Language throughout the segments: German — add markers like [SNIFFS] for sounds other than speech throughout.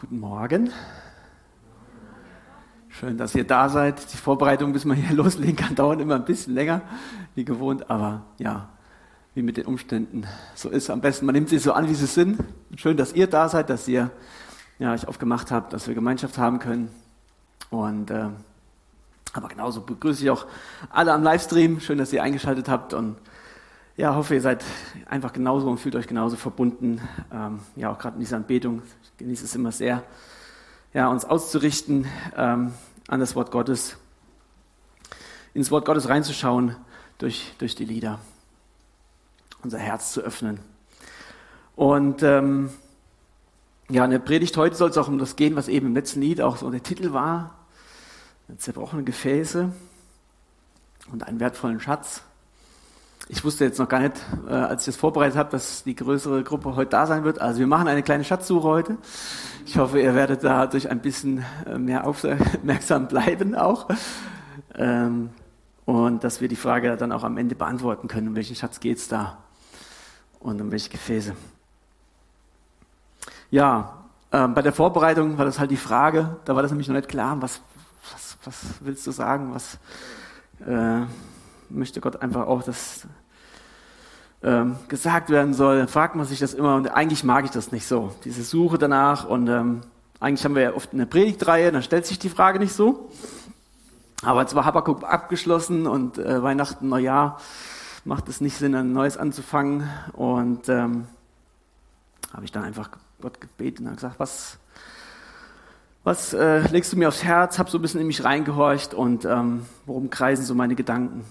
Guten Morgen. Schön, dass ihr da seid. Die Vorbereitung, bis man hier [LAUGHS] loslegen kann, dauert immer ein bisschen länger, wie gewohnt. Aber ja, wie mit den Umständen so ist. Am besten, man nimmt sie so an, wie sie sind. Schön, dass ihr da seid, dass ihr ja, euch aufgemacht habt, dass wir Gemeinschaft haben können. Und äh, aber genauso begrüße ich auch alle am Livestream. Schön, dass ihr eingeschaltet habt und ja, hoffe, ihr seid einfach genauso und fühlt euch genauso verbunden. Ähm, ja, auch gerade in dieser Anbetung. Ich genieße es immer sehr, ja, uns auszurichten ähm, an das Wort Gottes, ins Wort Gottes reinzuschauen durch, durch die Lieder, unser Herz zu öffnen. Und ähm, ja, in der Predigt heute soll es auch um das gehen, was eben im letzten Lied auch so der Titel war: zerbrochene Gefäße und einen wertvollen Schatz. Ich wusste jetzt noch gar nicht, äh, als ich das vorbereitet habe, dass die größere Gruppe heute da sein wird. Also wir machen eine kleine Schatzsuche heute. Ich hoffe, ihr werdet dadurch ein bisschen äh, mehr aufmerksam [LAUGHS] bleiben auch. Ähm, und dass wir die Frage dann auch am Ende beantworten können, um welchen Schatz geht es da und um welche Gefäße. Ja, äh, bei der Vorbereitung war das halt die Frage, da war das nämlich noch nicht klar, was, was, was willst du sagen, was äh, möchte Gott einfach auch, dass ähm, gesagt werden soll, fragt man sich das immer und eigentlich mag ich das nicht so, diese Suche danach und ähm, eigentlich haben wir ja oft eine Predigtreihe, dann stellt sich die Frage nicht so. Aber jetzt war Habakkuk abgeschlossen und äh, Weihnachten, Neujahr macht es nicht Sinn, ein neues anzufangen und ähm, habe ich dann einfach Gott gebeten und gesagt, was, was äh, legst du mir aufs Herz? Hab so ein bisschen in mich reingehorcht und ähm, worum kreisen so meine Gedanken?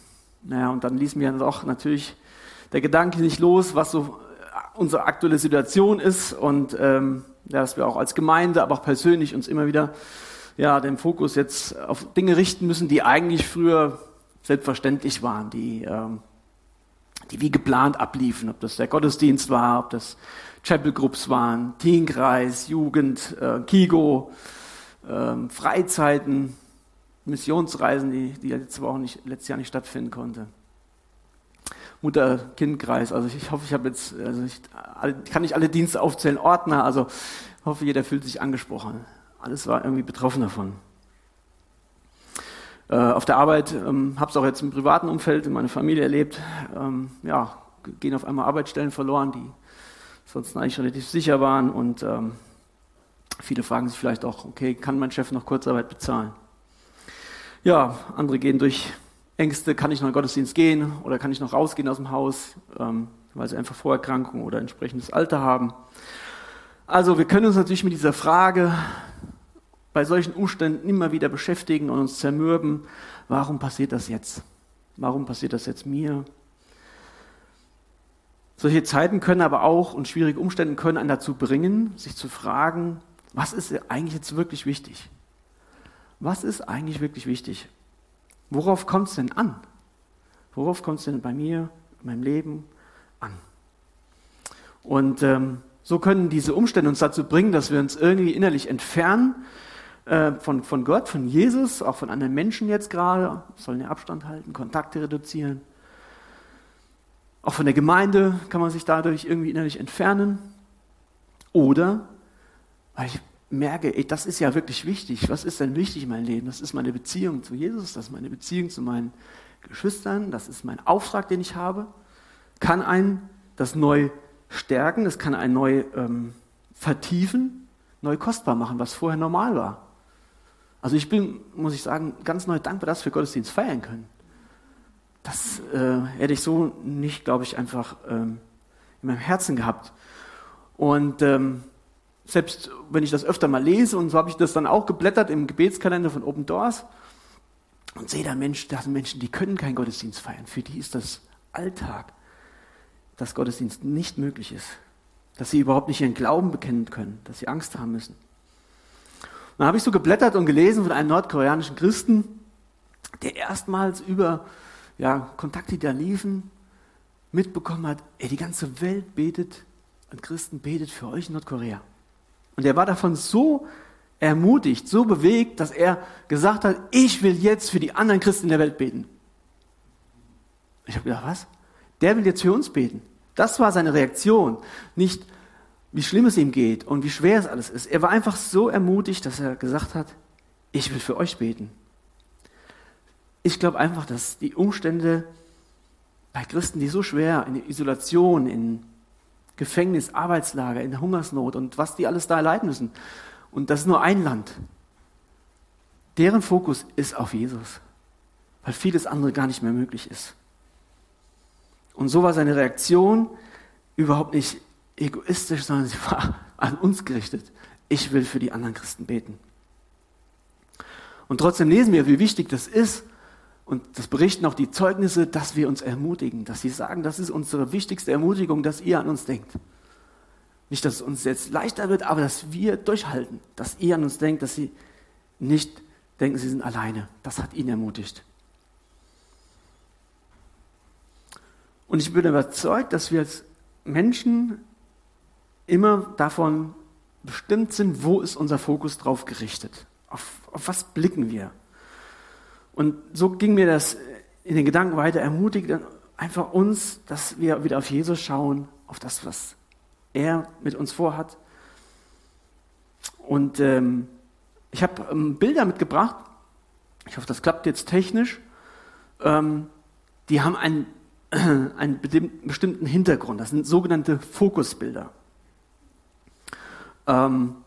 Naja, und dann ließ mir dann auch natürlich der Gedanke nicht los, was so unsere aktuelle Situation ist und ähm, dass wir auch als Gemeinde, aber auch persönlich uns immer wieder ja, den Fokus jetzt auf Dinge richten müssen, die eigentlich früher selbstverständlich waren, die, ähm, die wie geplant abliefen, ob das der Gottesdienst war, ob das Chapel Groups waren, Teenkreis, Jugend, äh, Kigo, äh, Freizeiten, Missionsreisen, die, die letzte Woche nicht, letztes Jahr nicht stattfinden konnte. Mutter-Kind-Kreis. Also ich hoffe, ich habe jetzt, also ich kann nicht alle Dienste aufzählen, Ordner, also hoffe, jeder fühlt sich angesprochen. Alles war irgendwie betroffen davon. Äh, auf der Arbeit ähm, habe es auch jetzt im privaten Umfeld in meiner Familie erlebt. Ähm, ja, gehen auf einmal Arbeitsstellen verloren, die sonst eigentlich relativ sicher waren und ähm, viele fragen sich vielleicht auch, okay, kann mein Chef noch Kurzarbeit bezahlen? Ja, andere gehen durch Ängste, kann ich noch in den Gottesdienst gehen oder kann ich noch rausgehen aus dem Haus, ähm, weil sie einfach Vorerkrankungen oder entsprechendes Alter haben. Also wir können uns natürlich mit dieser Frage bei solchen Umständen immer wieder beschäftigen und uns zermürben, warum passiert das jetzt? Warum passiert das jetzt mir? Solche Zeiten können aber auch und schwierige Umstände können einen dazu bringen, sich zu fragen, was ist eigentlich jetzt wirklich wichtig? Was ist eigentlich wirklich wichtig? Worauf kommt es denn an? Worauf kommt es denn bei mir, in meinem Leben an? Und ähm, so können diese Umstände uns dazu bringen, dass wir uns irgendwie innerlich entfernen äh, von, von Gott, von Jesus, auch von anderen Menschen jetzt gerade, sollen den Abstand halten, Kontakte reduzieren. Auch von der Gemeinde kann man sich dadurch irgendwie innerlich entfernen. Oder weil ich merke, ey, das ist ja wirklich wichtig. Was ist denn wichtig in meinem Leben? Das ist meine Beziehung zu Jesus, das ist meine Beziehung zu meinen Geschwistern, das ist mein Auftrag, den ich habe. Kann einen das neu stärken, das kann einen neu ähm, vertiefen, neu kostbar machen, was vorher normal war. Also ich bin, muss ich sagen, ganz neu dankbar, dass wir Gottesdienst feiern können. Das äh, hätte ich so nicht, glaube ich, einfach ähm, in meinem Herzen gehabt. Und ähm, selbst wenn ich das öfter mal lese, und so habe ich das dann auch geblättert im Gebetskalender von Open Doors und sehe da Menschen, da sind Menschen, die können keinen Gottesdienst feiern. Für die ist das Alltag, dass Gottesdienst nicht möglich ist. Dass sie überhaupt nicht ihren Glauben bekennen können, dass sie Angst haben müssen. Und dann habe ich so geblättert und gelesen von einem nordkoreanischen Christen, der erstmals über ja, Kontakte, die da liefen, mitbekommen hat, ey, die ganze Welt betet, und Christen betet für euch in Nordkorea. Und er war davon so ermutigt, so bewegt, dass er gesagt hat, ich will jetzt für die anderen Christen in der Welt beten. Ich habe gedacht, was? Der will jetzt für uns beten. Das war seine Reaktion. Nicht, wie schlimm es ihm geht und wie schwer es alles ist. Er war einfach so ermutigt, dass er gesagt hat, ich will für euch beten. Ich glaube einfach, dass die Umstände bei Christen, die so schwer in Isolation, in Gefängnis, Arbeitslager, in Hungersnot und was die alles da erleiden müssen, und das ist nur ein Land, deren Fokus ist auf Jesus, weil vieles andere gar nicht mehr möglich ist. Und so war seine Reaktion überhaupt nicht egoistisch, sondern sie war an uns gerichtet. Ich will für die anderen Christen beten. Und trotzdem lesen wir, wie wichtig das ist. Und das berichten auch die Zeugnisse, dass wir uns ermutigen, dass sie sagen, das ist unsere wichtigste Ermutigung, dass ihr an uns denkt. Nicht, dass es uns jetzt leichter wird, aber dass wir durchhalten, dass ihr an uns denkt, dass sie nicht denken, sie sind alleine. Das hat ihn ermutigt. Und ich bin überzeugt, dass wir als Menschen immer davon bestimmt sind, wo ist unser Fokus drauf gerichtet. Auf, auf was blicken wir? Und so ging mir das in den Gedanken weiter, ermutigt einfach uns, dass wir wieder auf Jesus schauen, auf das, was er mit uns vorhat. Und ähm, ich habe ähm, Bilder mitgebracht. Ich hoffe, das klappt jetzt technisch. Ähm, die haben [CLEARS THROAT] einen, äh, einen bestimmten Hintergrund. Das sind sogenannte Fokusbilder. Ähm,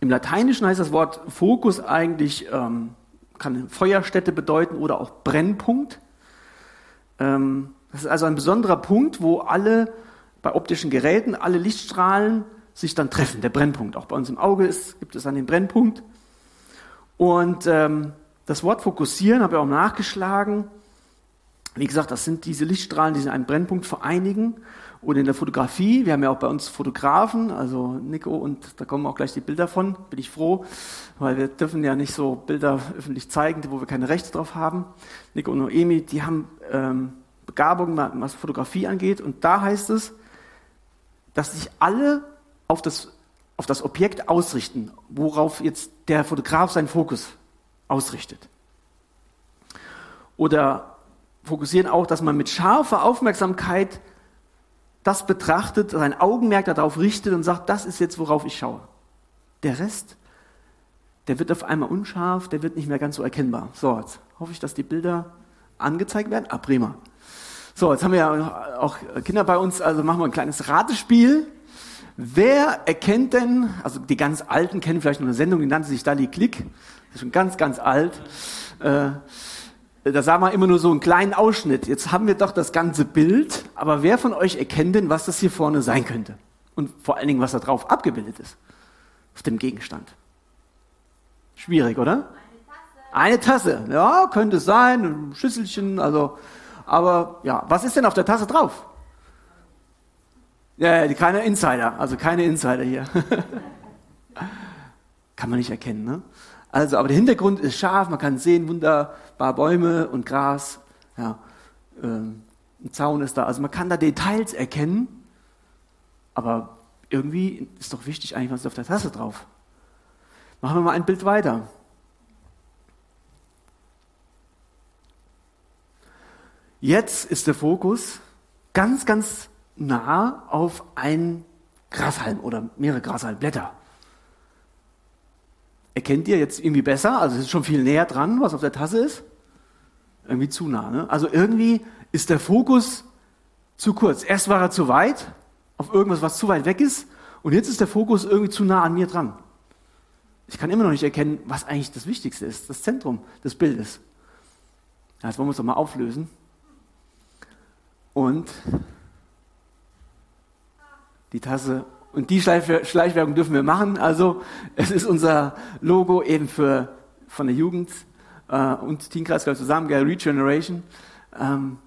Im Lateinischen heißt das Wort Fokus eigentlich, ähm, kann Feuerstätte bedeuten oder auch Brennpunkt. Ähm, das ist also ein besonderer Punkt, wo alle bei optischen Geräten, alle Lichtstrahlen sich dann treffen, der Brennpunkt. Auch bei uns im Auge ist, gibt es dann den Brennpunkt. Und ähm, das Wort fokussieren habe ich auch nachgeschlagen. Wie gesagt, das sind diese Lichtstrahlen, die sich in einem Brennpunkt vereinigen oder in der Fotografie. Wir haben ja auch bei uns Fotografen, also Nico, und da kommen auch gleich die Bilder von. Bin ich froh, weil wir dürfen ja nicht so Bilder öffentlich zeigen, wo wir keine Rechte drauf haben. Nico und Noemi, die haben ähm, Begabung, was Fotografie angeht. Und da heißt es, dass sich alle auf das, auf das Objekt ausrichten, worauf jetzt der Fotograf seinen Fokus ausrichtet. Oder fokussieren auch, dass man mit scharfer Aufmerksamkeit das betrachtet, sein Augenmerk darauf richtet und sagt, das ist jetzt, worauf ich schaue. Der Rest, der wird auf einmal unscharf, der wird nicht mehr ganz so erkennbar. So, jetzt hoffe ich, dass die Bilder angezeigt werden. Ah, prima. So, jetzt haben wir ja auch Kinder bei uns, also machen wir ein kleines Ratespiel. Wer erkennt denn, also die ganz Alten kennen vielleicht noch eine Sendung, die nannte sich Dali Klick, das ist schon ganz, ganz alt. Äh, da sah man immer nur so einen kleinen Ausschnitt. Jetzt haben wir doch das ganze Bild, aber wer von euch erkennt denn, was das hier vorne sein könnte? Und vor allen Dingen, was da drauf abgebildet ist, auf dem Gegenstand. Schwierig, oder? Eine Tasse. Eine Tasse. Ja, könnte sein, ein Schüsselchen, also, aber ja, was ist denn auf der Tasse drauf? Ja, keine Insider, also keine Insider hier. [LAUGHS] Kann man nicht erkennen, ne? Also, aber der Hintergrund ist scharf, man kann sehen, wunderbar Bäume und Gras, ja, äh, ein Zaun ist da. Also man kann da Details erkennen, aber irgendwie ist doch wichtig eigentlich, was ist auf der Tasse drauf. Machen wir mal ein Bild weiter. Jetzt ist der Fokus ganz, ganz nah auf ein Grashalm oder mehrere Grashalmblätter. Erkennt ihr jetzt irgendwie besser? Also es ist schon viel näher dran, was auf der Tasse ist. Irgendwie zu nah. Ne? Also irgendwie ist der Fokus zu kurz. Erst war er zu weit, auf irgendwas, was zu weit weg ist. Und jetzt ist der Fokus irgendwie zu nah an mir dran. Ich kann immer noch nicht erkennen, was eigentlich das Wichtigste ist, das Zentrum des Bildes. Jetzt wollen wir es doch mal auflösen. Und die Tasse und die Schleichwerbung dürfen wir machen. Also es ist unser Logo eben für, von der Jugend äh, und Teamkreis zusammen, Gary Regeneration. Ähm,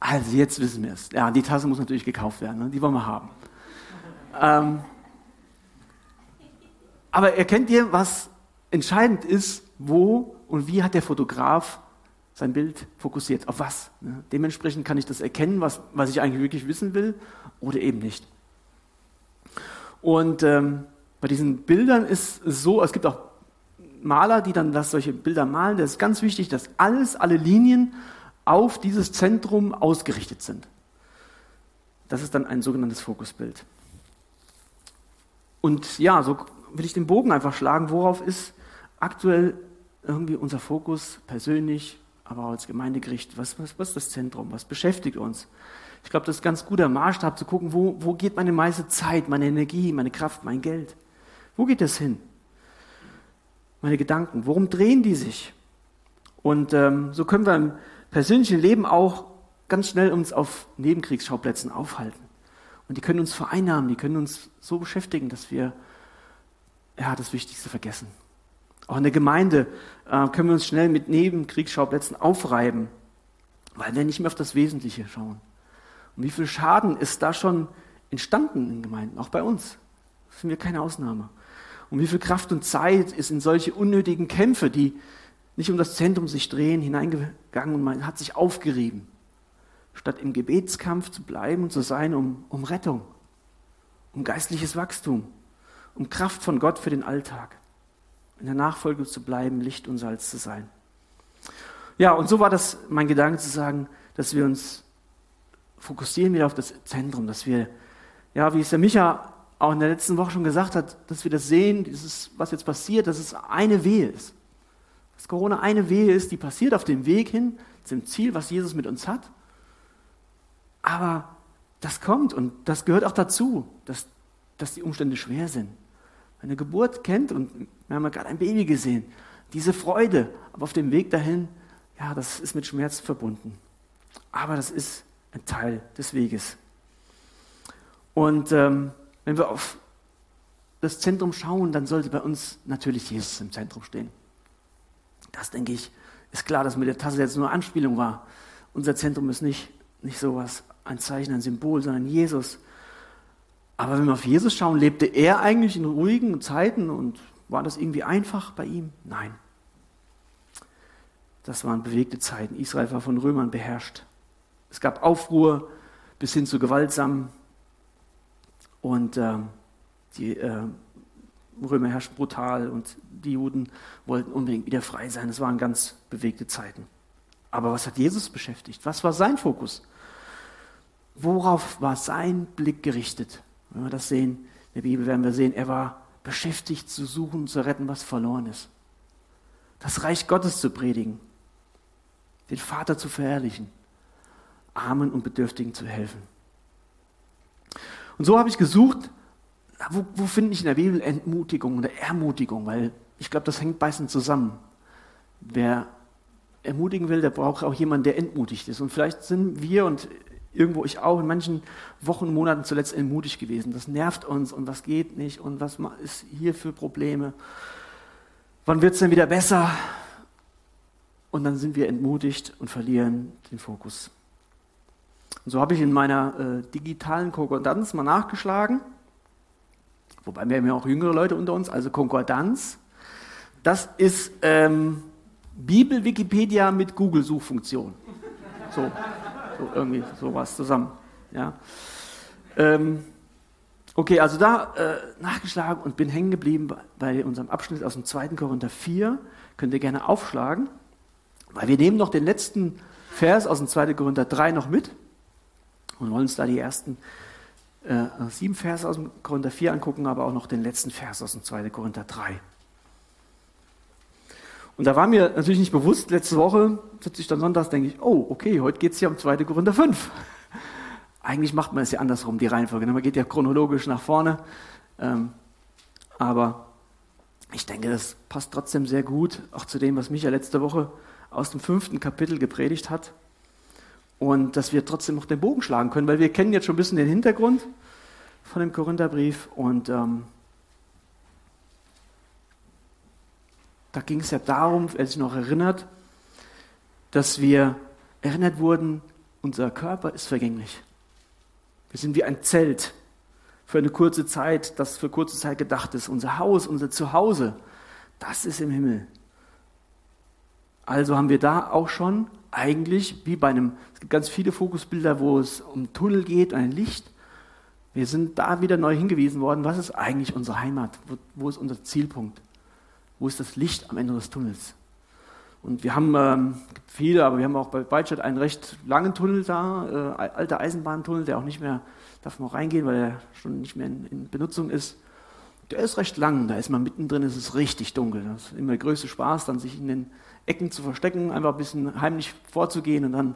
also jetzt wissen wir es. Ja, die Tasse muss natürlich gekauft werden. Ne? Die wollen wir haben. Ähm, aber erkennt ihr, was entscheidend ist, wo und wie hat der Fotograf sein Bild fokussiert? Auf was? Ne? Dementsprechend kann ich das erkennen, was, was ich eigentlich wirklich wissen will oder eben nicht. Und ähm, bei diesen Bildern ist es so, es gibt auch Maler, die dann das, solche Bilder malen. Das ist ganz wichtig, dass alles, alle Linien auf dieses Zentrum ausgerichtet sind. Das ist dann ein sogenanntes Fokusbild. Und ja, so will ich den Bogen einfach schlagen. Worauf ist aktuell irgendwie unser Fokus persönlich, aber auch als Gemeindegericht? Was, was, was ist das Zentrum? Was beschäftigt uns? Ich glaube, das ist ein ganz guter Maßstab zu gucken, wo, wo geht meine meiste Zeit, meine Energie, meine Kraft, mein Geld? Wo geht das hin? Meine Gedanken, worum drehen die sich? Und ähm, so können wir im persönlichen Leben auch ganz schnell uns auf Nebenkriegsschauplätzen aufhalten. Und die können uns vereinnahmen, die können uns so beschäftigen, dass wir ja, das Wichtigste vergessen. Auch in der Gemeinde äh, können wir uns schnell mit Nebenkriegsschauplätzen aufreiben, weil wir nicht mehr auf das Wesentliche schauen. Und wie viel Schaden ist da schon entstanden in Gemeinden, auch bei uns. Das sind wir keine Ausnahme. Und wie viel Kraft und Zeit ist in solche unnötigen Kämpfe, die nicht um das Zentrum sich drehen, hineingegangen und man hat sich aufgerieben, statt im Gebetskampf zu bleiben und zu sein um, um Rettung, um geistliches Wachstum, um Kraft von Gott für den Alltag, in der Nachfolge zu bleiben, Licht und Salz zu sein. Ja, und so war das mein Gedanke zu sagen, dass wir uns fokussieren wieder auf das Zentrum, dass wir, ja, wie es der Micha auch in der letzten Woche schon gesagt hat, dass wir das sehen, dieses, was jetzt passiert, dass es eine Wehe ist. Dass Corona eine Wehe ist, die passiert auf dem Weg hin zum Ziel, was Jesus mit uns hat. Aber das kommt und das gehört auch dazu, dass, dass die Umstände schwer sind. Wenn eine Geburt kennt, und wir haben ja gerade ein Baby gesehen, diese Freude, aber auf dem Weg dahin, ja, das ist mit Schmerz verbunden. Aber das ist ein Teil des Weges. Und ähm, wenn wir auf das Zentrum schauen, dann sollte bei uns natürlich Jesus im Zentrum stehen. Das, denke ich, ist klar, dass mit der Tasse jetzt nur Anspielung war. Unser Zentrum ist nicht, nicht sowas, ein Zeichen, ein Symbol, sondern Jesus. Aber wenn wir auf Jesus schauen, lebte er eigentlich in ruhigen Zeiten und war das irgendwie einfach bei ihm? Nein. Das waren bewegte Zeiten. Israel war von Römern beherrscht. Es gab Aufruhr bis hin zu gewaltsam. Und äh, die äh, Römer herrschten brutal und die Juden wollten unbedingt wieder frei sein. Es waren ganz bewegte Zeiten. Aber was hat Jesus beschäftigt? Was war sein Fokus? Worauf war sein Blick gerichtet? Wenn wir das sehen, in der Bibel werden wir sehen, er war beschäftigt zu suchen, zu retten, was verloren ist. Das Reich Gottes zu predigen, den Vater zu verherrlichen, Armen und Bedürftigen zu helfen. Und so habe ich gesucht, wo, wo finde ich in der Bibel Entmutigung oder Ermutigung, weil ich glaube, das hängt beißend zusammen. Wer ermutigen will, der braucht auch jemanden, der entmutigt ist. Und vielleicht sind wir und irgendwo ich auch in manchen Wochen und Monaten zuletzt entmutigt gewesen. Das nervt uns und was geht nicht und was ist hier für Probleme. Wann wird es denn wieder besser? Und dann sind wir entmutigt und verlieren den Fokus. Und so habe ich in meiner äh, digitalen Konkordanz mal nachgeschlagen, wobei wir haben ja auch jüngere Leute unter uns, also Konkordanz. Das ist ähm, Bibel-Wikipedia mit Google-Suchfunktion. So, so irgendwie sowas zusammen. Ja. Ähm, okay, also da äh, nachgeschlagen und bin hängen geblieben bei, unserem Abschnitt aus dem 2. Korinther 4. Könnt ihr gerne aufschlagen, weil wir nehmen noch den letzten Vers aus dem 2. Korinther 3 noch mit und wollen uns da die ersten äh, sieben Verse aus dem Korinther 4 angucken, aber auch noch den letzten Vers aus dem 2. Korinther 3. Und da war mir natürlich nicht bewusst, letzte Woche sitze ich dann sonntags, denke ich, oh, okay, heute geht es ja um 2. Korinther 5. [LAUGHS] Eigentlich macht man es ja andersrum, die Reihenfolge. Ne? Man geht ja chronologisch nach vorne. Ähm, aber ich denke, das passt trotzdem sehr gut, auch zu dem, was Micha letzte Woche aus dem fünften Kapitel gepredigt hat und dass wir trotzdem noch den Bogen schlagen können, weil wir kennen jetzt schon ein bisschen den Hintergrund von dem Korintherbrief und ähm, da ging es ja darum, wer sich noch erinnert, dass wir erinnert wurden, unser Körper ist vergänglich. Wir sind wie ein Zelt für eine kurze Zeit, das für kurze Zeit gedacht ist. Unser Haus, unser Zuhause, das ist im Himmel. Also haben wir da auch schon eigentlich wie bei einem, es gibt ganz viele Fokusbilder, wo es um Tunnel geht, ein Licht. Wir sind da wieder neu hingewiesen worden, was ist eigentlich unsere Heimat? Wo, wo ist unser Zielpunkt? Wo ist das Licht am Ende des Tunnels? Und wir haben ähm, viele, aber wir haben auch bei Beitstadt einen recht langen Tunnel da, äh, alter Eisenbahntunnel, der auch nicht mehr, darf man auch reingehen, weil er schon nicht mehr in, in Benutzung ist. der ist recht lang, da ist man mittendrin, ist es richtig dunkel. Das ist immer der größte Spaß, dann sich in den Ecken zu verstecken, einfach ein bisschen heimlich vorzugehen und dann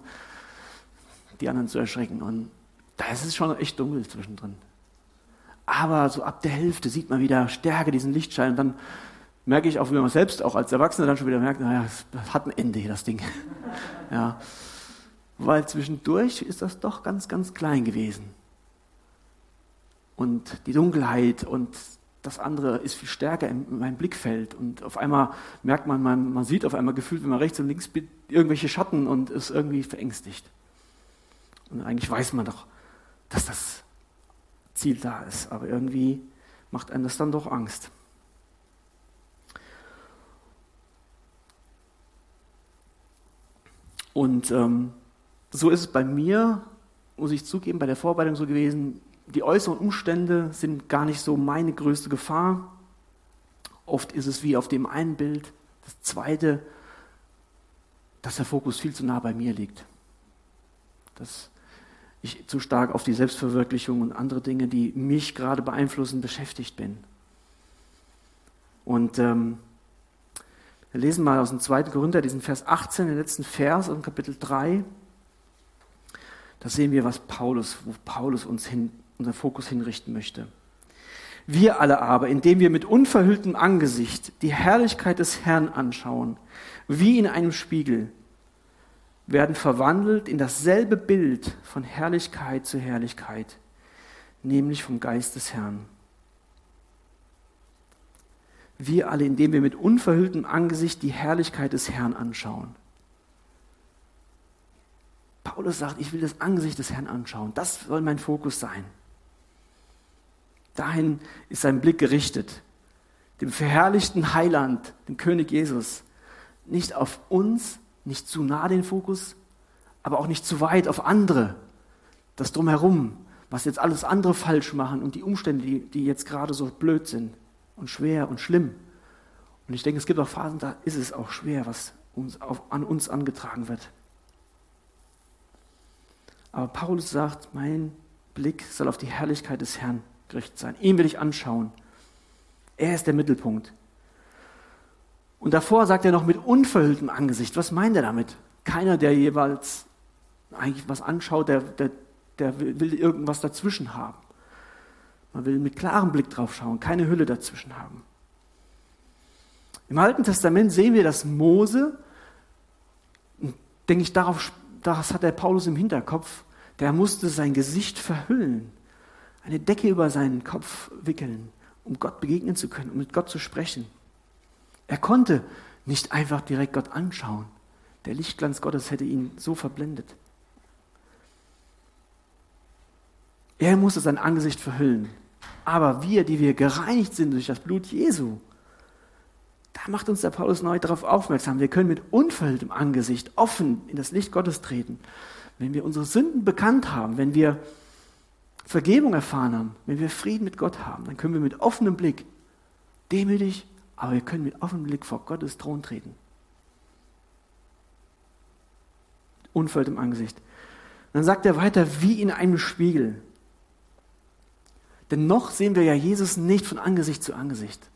die anderen zu erschrecken. Und da ist es schon echt dunkel zwischendrin. Aber so ab der Hälfte sieht man wieder stärker diesen Lichtschein und dann merke ich auch, wie man selbst auch als Erwachsener dann schon wieder merkt, naja, es hat ein Ende hier, das Ding. [LAUGHS] ja. Weil zwischendurch ist das doch ganz, ganz klein gewesen. Und die Dunkelheit und das andere ist viel stärker in meinem Blickfeld. Und auf einmal merkt man, man, man sieht auf einmal gefühlt, wenn man rechts und links irgendwelche Schatten und ist irgendwie verängstigt. Und eigentlich weiß man doch, dass das Ziel da ist. Aber irgendwie macht einem das dann doch Angst. Und ähm, so ist es bei mir, muss ich zugeben, bei der Vorbereitung so gewesen, die äußeren Umstände sind gar nicht so meine größte Gefahr. Oft ist es wie auf dem einen Bild. Das zweite, dass der Fokus viel zu nah bei mir liegt. Dass ich zu stark auf die Selbstverwirklichung und andere Dinge, die mich gerade beeinflussen, beschäftigt bin. Und ähm, wir lesen mal aus dem 2. Korinther diesen Vers 18, den letzten Vers in Kapitel 3. Da sehen wir, was Paulus, wo Paulus uns hin, unser Fokus hinrichten möchte. Wir alle aber, indem wir mit unverhülltem Angesicht die Herrlichkeit des Herrn anschauen, wie in einem Spiegel, werden verwandelt in dasselbe Bild von Herrlichkeit zu Herrlichkeit, nämlich vom Geist des Herrn. Wir alle, indem wir mit unverhülltem Angesicht die Herrlichkeit des Herrn anschauen. Paulus sagt, ich will das Angesicht des Herrn anschauen. Das soll mein Fokus sein. Dahin ist sein Blick gerichtet. Dem verherrlichten Heiland, dem König Jesus. Nicht auf uns, nicht zu nah den Fokus, aber auch nicht zu weit auf andere. Das drumherum, was jetzt alles andere falsch machen und die Umstände, die, die jetzt gerade so blöd sind und schwer und schlimm. Und ich denke, es gibt auch Phasen, da ist es auch schwer, was uns auf, an uns angetragen wird. Aber Paulus sagt, mein Blick soll auf die Herrlichkeit des Herrn gerichtet sein. Ihn will ich anschauen. Er ist der Mittelpunkt. Und davor sagt er noch mit unverhülltem Angesicht. Was meint er damit? Keiner, der jeweils eigentlich was anschaut, der, der, der will irgendwas dazwischen haben. Man will mit klarem Blick drauf schauen, keine Hülle dazwischen haben. Im Alten Testament sehen wir, dass Mose, denke ich, darauf, das hat der Paulus im Hinterkopf, der musste sein Gesicht verhüllen, eine Decke über seinen Kopf wickeln, um Gott begegnen zu können, um mit Gott zu sprechen. Er konnte nicht einfach direkt Gott anschauen. Der Lichtglanz Gottes hätte ihn so verblendet. Er musste sein Angesicht verhüllen. Aber wir, die wir gereinigt sind durch das Blut Jesu, da macht uns der Paulus neu darauf aufmerksam. Wir können mit unverhülltem Angesicht offen in das Licht Gottes treten. Wenn wir unsere Sünden bekannt haben, wenn wir Vergebung erfahren haben, wenn wir Frieden mit Gott haben, dann können wir mit offenem Blick, demütig aber wir können mit offenem Blick vor Gottes Thron treten. Unfällt im Angesicht. Dann sagt er weiter, wie in einem Spiegel. Denn noch sehen wir ja Jesus nicht von Angesicht zu Angesicht.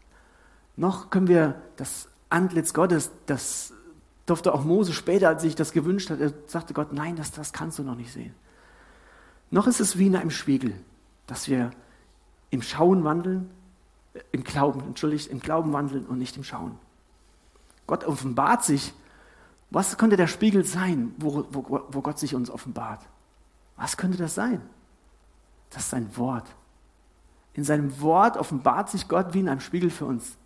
Noch können wir das Antlitz Gottes, das durfte auch Mose später, als sich das gewünscht hat, er sagte Gott, nein, das, das kannst du noch nicht sehen. Noch ist es wie in einem Spiegel, dass wir im Schauen wandeln, im Glauben, entschuldigt, im Glauben wandeln und nicht im Schauen. Gott offenbart sich. Was könnte der Spiegel sein, wo, wo, wo Gott sich uns offenbart? Was könnte das sein? Das ist sein Wort. In seinem Wort offenbart sich Gott wie in einem Spiegel für uns.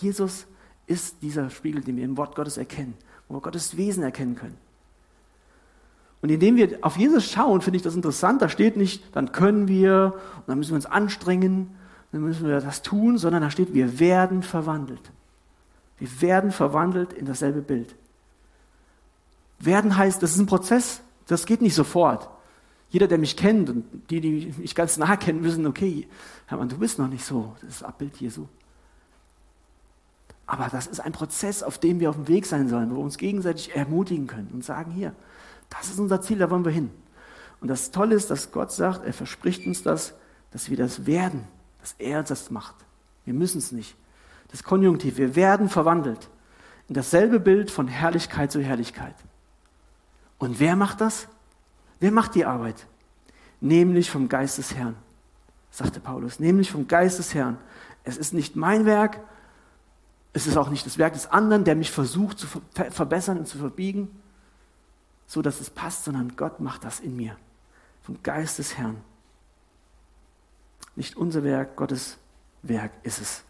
Jesus ist dieser Spiegel, den wir im Wort Gottes erkennen, wo wir Gottes Wesen erkennen können. Und indem wir auf Jesus schauen, finde ich das interessant. Da steht nicht, dann können wir und dann müssen wir uns anstrengen dann müssen wir das tun, sondern da steht, wir werden verwandelt. Wir werden verwandelt in dasselbe Bild. Werden heißt, das ist ein Prozess, das geht nicht sofort. Jeder, der mich kennt und die, die mich ganz nah kennen, wissen, okay, Hermann, du bist noch nicht so, das ist das Abbild Jesu. Aber das ist ein Prozess, auf dem wir auf dem Weg sein sollen, wo wir uns gegenseitig ermutigen können und sagen, hier, das ist unser Ziel, da wollen wir hin. Und das Tolle ist, dass Gott sagt, er verspricht uns das, dass wir das werden dass er das macht. Wir müssen es nicht. Das Konjunktiv. Wir werden verwandelt in dasselbe Bild von Herrlichkeit zu Herrlichkeit. Und wer macht das? Wer macht die Arbeit? Nämlich vom Geist des Herrn, sagte Paulus. Nämlich vom Geist des Herrn. Es ist nicht mein Werk, es ist auch nicht das Werk des anderen, der mich versucht zu verbessern und zu verbiegen, so dass es passt, sondern Gott macht das in mir. Vom Geist des Herrn. Nicht unser Werk, Gottes Werk ist es.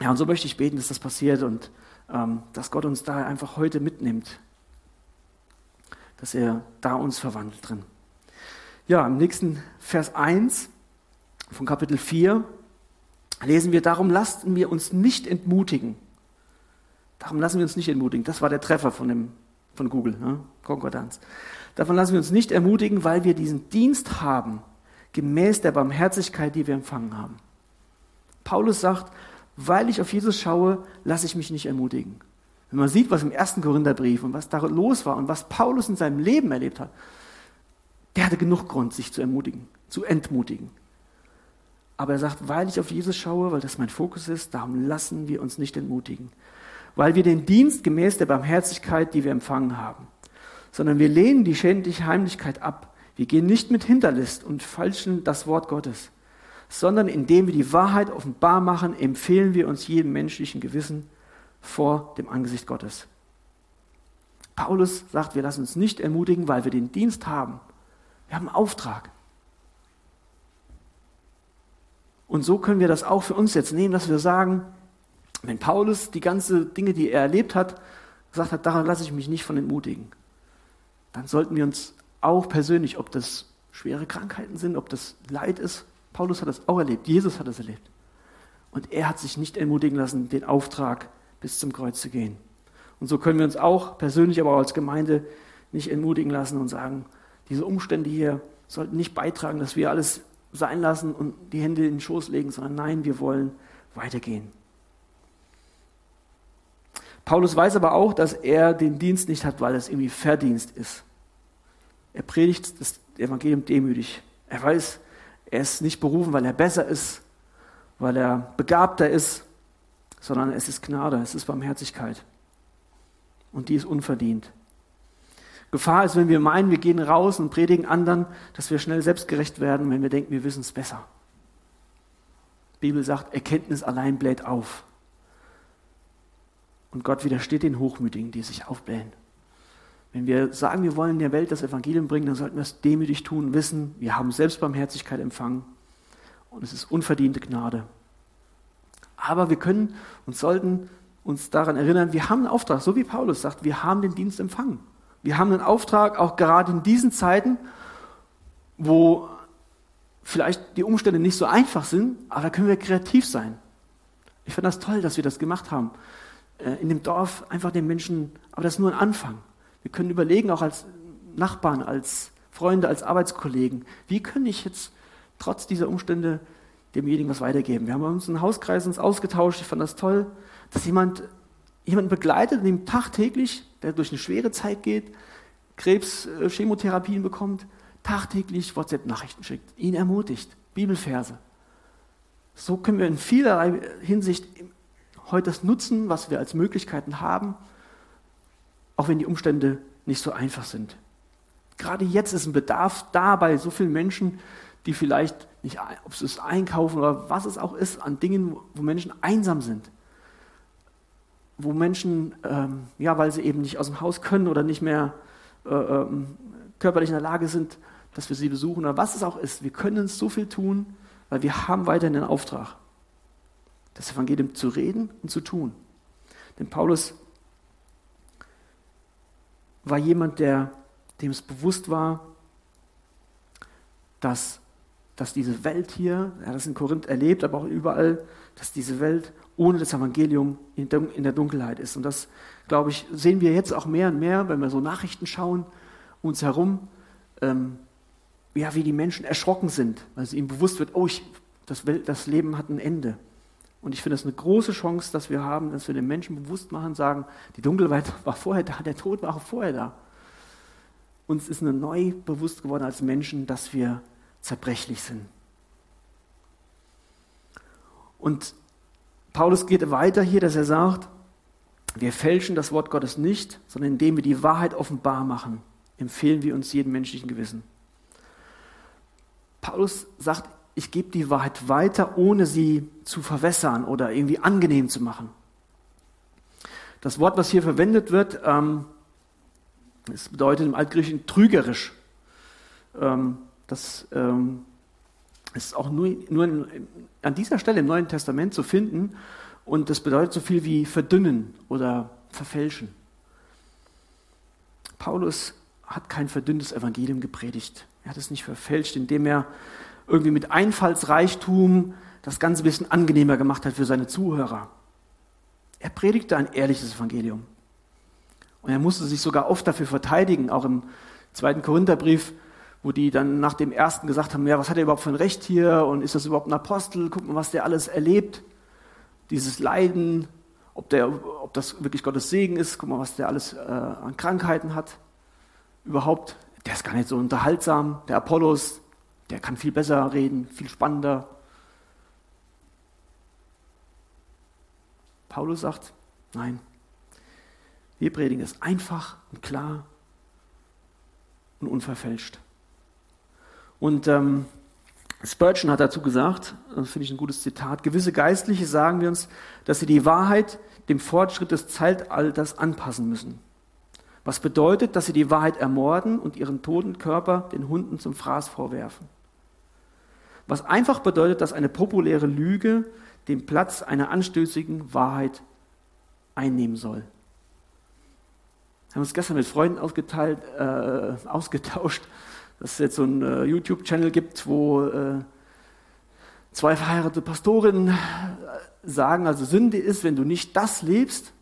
Ja, und so möchte ich beten, dass das passiert und ähm, dass Gott uns da einfach heute mitnimmt. Dass er da uns verwandelt drin. Ja, im nächsten Vers 1 von Kapitel 4 lesen wir, darum lassen wir uns nicht entmutigen. Darum lassen wir uns nicht entmutigen. Das war der Treffer von, dem, von Google, ne? Konkordanz. Davon lassen wir uns nicht ermutigen, weil wir diesen Dienst haben, gemäß der Barmherzigkeit, die wir empfangen haben. Paulus sagt, weil ich auf Jesus schaue, lasse ich mich nicht ermutigen. Wenn man sieht, was im ersten Korintherbrief und was da los war und was Paulus in seinem Leben erlebt hat, der hatte genug Grund, sich zu ermutigen, zu entmutigen. Aber er sagt, weil ich auf Jesus schaue, weil das mein Fokus ist, darum lassen wir uns nicht entmutigen. Weil wir den Dienst gemäß der Barmherzigkeit, die wir empfangen haben, sondern wir lehnen die schändliche Heimlichkeit ab. Wir gehen nicht mit Hinterlist und falschen das Wort Gottes sondern indem wir die Wahrheit offenbar machen, empfehlen wir uns jedem menschlichen Gewissen vor dem Angesicht Gottes. Paulus sagt, wir lassen uns nicht ermutigen, weil wir den Dienst haben. Wir haben einen Auftrag. Und so können wir das auch für uns jetzt nehmen, dass wir sagen, wenn Paulus die ganzen Dinge, die er erlebt hat, gesagt hat, daran lasse ich mich nicht von entmutigen, dann sollten wir uns auch persönlich, ob das schwere Krankheiten sind, ob das Leid ist, Paulus hat das auch erlebt, Jesus hat das erlebt. Und er hat sich nicht ermutigen lassen, den Auftrag bis zum Kreuz zu gehen. Und so können wir uns auch persönlich, aber auch als Gemeinde nicht entmutigen lassen und sagen, diese Umstände hier sollten nicht beitragen, dass wir alles sein lassen und die Hände in den Schoß legen, sondern nein, wir wollen weitergehen. Paulus weiß aber auch, dass er den Dienst nicht hat, weil es irgendwie Verdienst ist. Er predigt das Evangelium demütig. Er weiß, er ist nicht berufen, weil er besser ist, weil er begabter ist, sondern es ist Gnade, es ist Barmherzigkeit. Und die ist unverdient. Gefahr ist, wenn wir meinen, wir gehen raus und predigen anderen, dass wir schnell selbstgerecht werden, wenn wir denken, wir wissen es besser. Die Bibel sagt, Erkenntnis allein bläht auf. Und Gott widersteht den Hochmütigen, die sich aufblähen. Wenn wir sagen, wir wollen der Welt das Evangelium bringen, dann sollten wir es demütig tun, wissen, wir haben Selbstbarmherzigkeit empfangen und es ist unverdiente Gnade. Aber wir können und sollten uns daran erinnern, wir haben einen Auftrag, so wie Paulus sagt, wir haben den Dienst empfangen. Wir haben einen Auftrag, auch gerade in diesen Zeiten, wo vielleicht die Umstände nicht so einfach sind, aber da können wir kreativ sein. Ich finde das toll, dass wir das gemacht haben. Äh, in dem Dorf einfach den Menschen, aber das ist nur ein Anfang. Wir können überlegen, auch als Nachbarn, als Freunde, als Arbeitskollegen, wie kann ich jetzt trotz dieser Umstände demjenigen was weitergeben. Wir haben uns einen Hauskreis uns ausgetauscht, ich fand das toll, dass jemand jemanden begleitet, dem tagtäglich, der durch eine schwere Zeit geht, Krebs, Chemotherapien bekommt, tagtäglich WhatsApp-Nachrichten schickt, ihn ermutigt, Bibelverse. So können wir in vielerlei Hinsicht heute das nutzen, was wir als Möglichkeiten haben, auch wenn die Umstände nicht so einfach sind. Gerade jetzt ist ein Bedarf da bei so vielen Menschen, die vielleicht nicht, ob es ist einkaufen oder was es auch ist, an Dingen, wo Menschen einsam sind. Wo Menschen, ähm, ja, weil sie eben nicht aus dem Haus können oder nicht mehr äh, ähm, körperlich in der Lage sind, dass wir sie besuchen oder was es auch ist. Wir können so viel tun, weil wir haben weiterhin den Auftrag, das Evangelium zu reden und zu tun. Denn Paulus war jemand, der, dem es bewusst war, dass, dass diese Welt hier, er hat das in Korinth erlebt, aber auch überall, dass diese Welt ohne das Evangelium in der Dunkelheit ist. Und das, glaube ich, sehen wir jetzt auch mehr und mehr, wenn wir so Nachrichten schauen, uns herum, ähm, ja, wie die Menschen erschrocken sind, weil es ihnen bewusst wird, oh, ich, das, das Leben hat ein Ende. Und ich finde es eine große Chance, dass wir haben, dass wir den Menschen bewusst machen, sagen, die Dunkelheit [LAUGHS] war vorher da, der Tod war auch vorher da. Uns ist neu bewusst geworden als Menschen, dass wir zerbrechlich sind. Und Paulus geht weiter hier, dass er sagt, wir fälschen das Wort Gottes nicht, sondern indem wir die Wahrheit offenbar machen, empfehlen wir uns jedem menschlichen Gewissen. Paulus sagt, ich gebe die Wahrheit weiter, ohne sie zu verwässern oder irgendwie angenehm zu machen. Das Wort, was hier verwendet wird, ähm, es bedeutet im Altgriechischen trügerisch. Ähm, das ähm, ist auch nur, nur in, an dieser Stelle im Neuen Testament zu finden und das bedeutet so viel wie verdünnen oder verfälschen. Paulus hat kein verdünntes Evangelium gepredigt. Er hat es nicht verfälscht, indem er irgendwie mit Einfallsreichtum das Ganze ein bisschen angenehmer gemacht hat für seine Zuhörer. Er predigte ein ehrliches Evangelium. Und er musste sich sogar oft dafür verteidigen, auch im zweiten Korintherbrief, wo die dann nach dem ersten gesagt haben, ja, was hat er überhaupt für ein Recht hier und ist das überhaupt ein Apostel? Guck mal, was der alles erlebt. Dieses Leiden, ob, der, ob das wirklich Gottes Segen ist, guck mal, was der alles äh, an Krankheiten hat. Überhaupt, der ist gar nicht so unterhaltsam. Der Apollos, der kann viel besser reden, viel spannender. Paulus sagt, nein, wir predigen es einfach und klar und unverfälscht. Und ähm, Spurgeon hat dazu gesagt, das finde ich ein gutes Zitat, gewisse Geistliche sagen wir uns, dass sie die Wahrheit dem Fortschritt des Zeitalters anpassen müssen. Was bedeutet, dass sie die Wahrheit ermorden und ihren toten Körper den Hunden zum Fraß vorwerfen. Was einfach bedeutet, dass eine populäre Lüge den Platz einer anstößigen Wahrheit einnehmen soll. Wir haben uns gestern mit Freunden ausgeteilt, äh, ausgetauscht, dass es jetzt so einen äh, YouTube-Channel gibt, wo äh, zwei verheiratete Pastorinnen äh, sagen, also Sünde ist, wenn du nicht das lebst,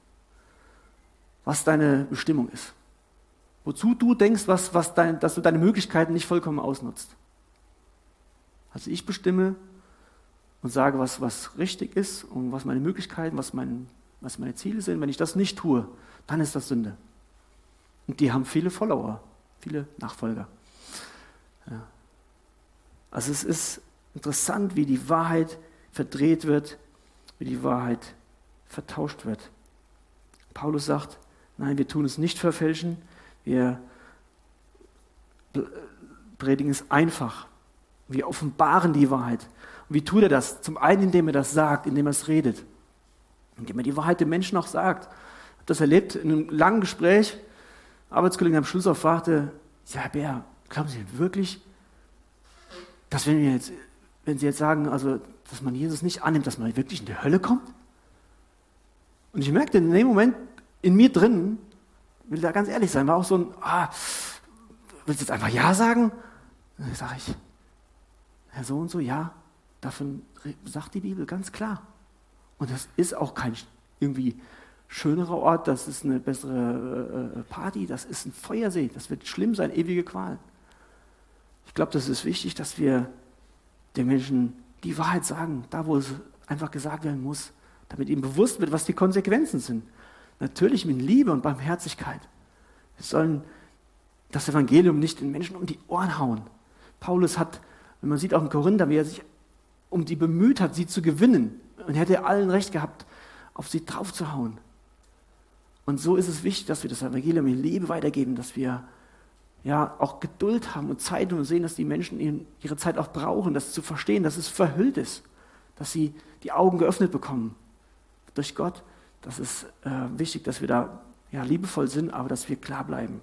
was deine Bestimmung ist. Wozu du denkst, was, was dein, dass du deine Möglichkeiten nicht vollkommen ausnutzt. Also ich bestimme und sage, was, was richtig ist und was meine Möglichkeiten, was, mein, was meine Ziele sind. Wenn ich das nicht tue, dann ist das Sünde. Und die haben viele Follower, viele Nachfolger. Ja. Also es ist interessant, wie die Wahrheit verdreht wird, wie die Wahrheit vertauscht wird. Paulus sagt, nein, wir tun es nicht verfälschen, wir predigen es einfach. Wir offenbaren die Wahrheit. Und wie tut er das? Zum einen, indem er das sagt, indem er es redet. Indem er die Wahrheit dem Menschen auch sagt. Ich habe das erlebt in einem langen Gespräch. Arbeitskollegen am Schluss auch fragte, ja, Herr Bär, glauben Sie wirklich, dass wenn, wir jetzt, wenn Sie jetzt sagen, also, dass man Jesus nicht annimmt, dass man wirklich in die Hölle kommt? Und ich merkte in dem Moment in mir drin, will da ganz ehrlich sein, war auch so ein, ah, willst du jetzt einfach Ja sagen? Dann sage ich, Herr so und so, ja, davon sagt die Bibel ganz klar. Und das ist auch kein irgendwie schönerer Ort, das ist eine bessere äh, äh, Party, das ist ein Feuersee, das wird schlimm sein, ewige Qual. Ich glaube, das ist wichtig, dass wir den Menschen die Wahrheit sagen, da wo es einfach gesagt werden muss, damit ihnen bewusst wird, was die Konsequenzen sind. Natürlich mit Liebe und Barmherzigkeit. Wir sollen das Evangelium nicht den Menschen um die Ohren hauen. Paulus hat, wenn man sieht auch in Korinther, wie er sich um die bemüht hat, sie zu gewinnen und hätte allen recht gehabt, auf sie draufzuhauen. Und so ist es wichtig, dass wir das Evangelium in Liebe weitergeben, dass wir ja auch Geduld haben und Zeit und sehen, dass die Menschen ihre Zeit auch brauchen, das zu verstehen, dass es verhüllt ist, dass sie die Augen geöffnet bekommen durch Gott. Das ist äh, wichtig, dass wir da ja, liebevoll sind, aber dass wir klar bleiben.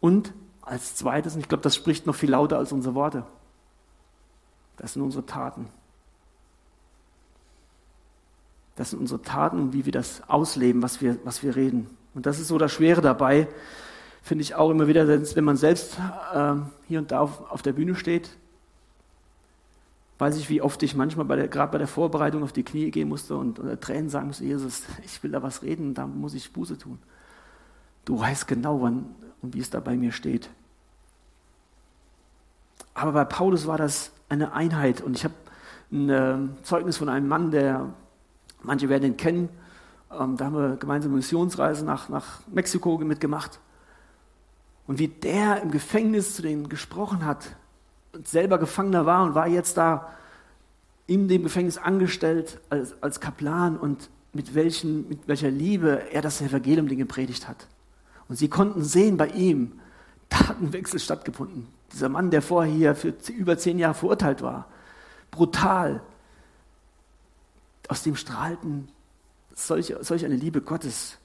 Und als zweites, und ich glaube, das spricht noch viel lauter als unsere Worte, das sind unsere Taten. Das sind unsere Taten und wie wir das ausleben, was wir, was wir reden. Und das ist so das Schwere dabei, finde ich auch immer wieder, wenn man selbst äh, hier und da auf, auf der Bühne steht, weiß ich, wie oft ich manchmal gerade bei der Vorbereitung auf die Knie gehen musste und, und Tränen sagen musste, Jesus, ich will da was reden, da muss ich Buße tun. Du weißt genau, wann und wie es da bei mir steht. Aber bei Paulus war das eine Einheit und ich habe ein äh, Zeugnis von einem Mann, der Manche werden ihn kennen. Ähm, da haben wir gemeinsame Missionsreise nach, nach Mexiko mitgemacht. Und wie der im Gefängnis zu denen gesprochen hat, und selber Gefangener war und war jetzt da in dem Gefängnis angestellt als, als Kaplan und mit, welchen, mit welcher Liebe er das Evangelium gepredigt hat. Und sie konnten sehen bei ihm, da Wechsel stattgefunden. Dieser Mann, der vorher hier für über zehn Jahre verurteilt war, brutal, aus dem strahlten solch, solch eine Liebe Gottes.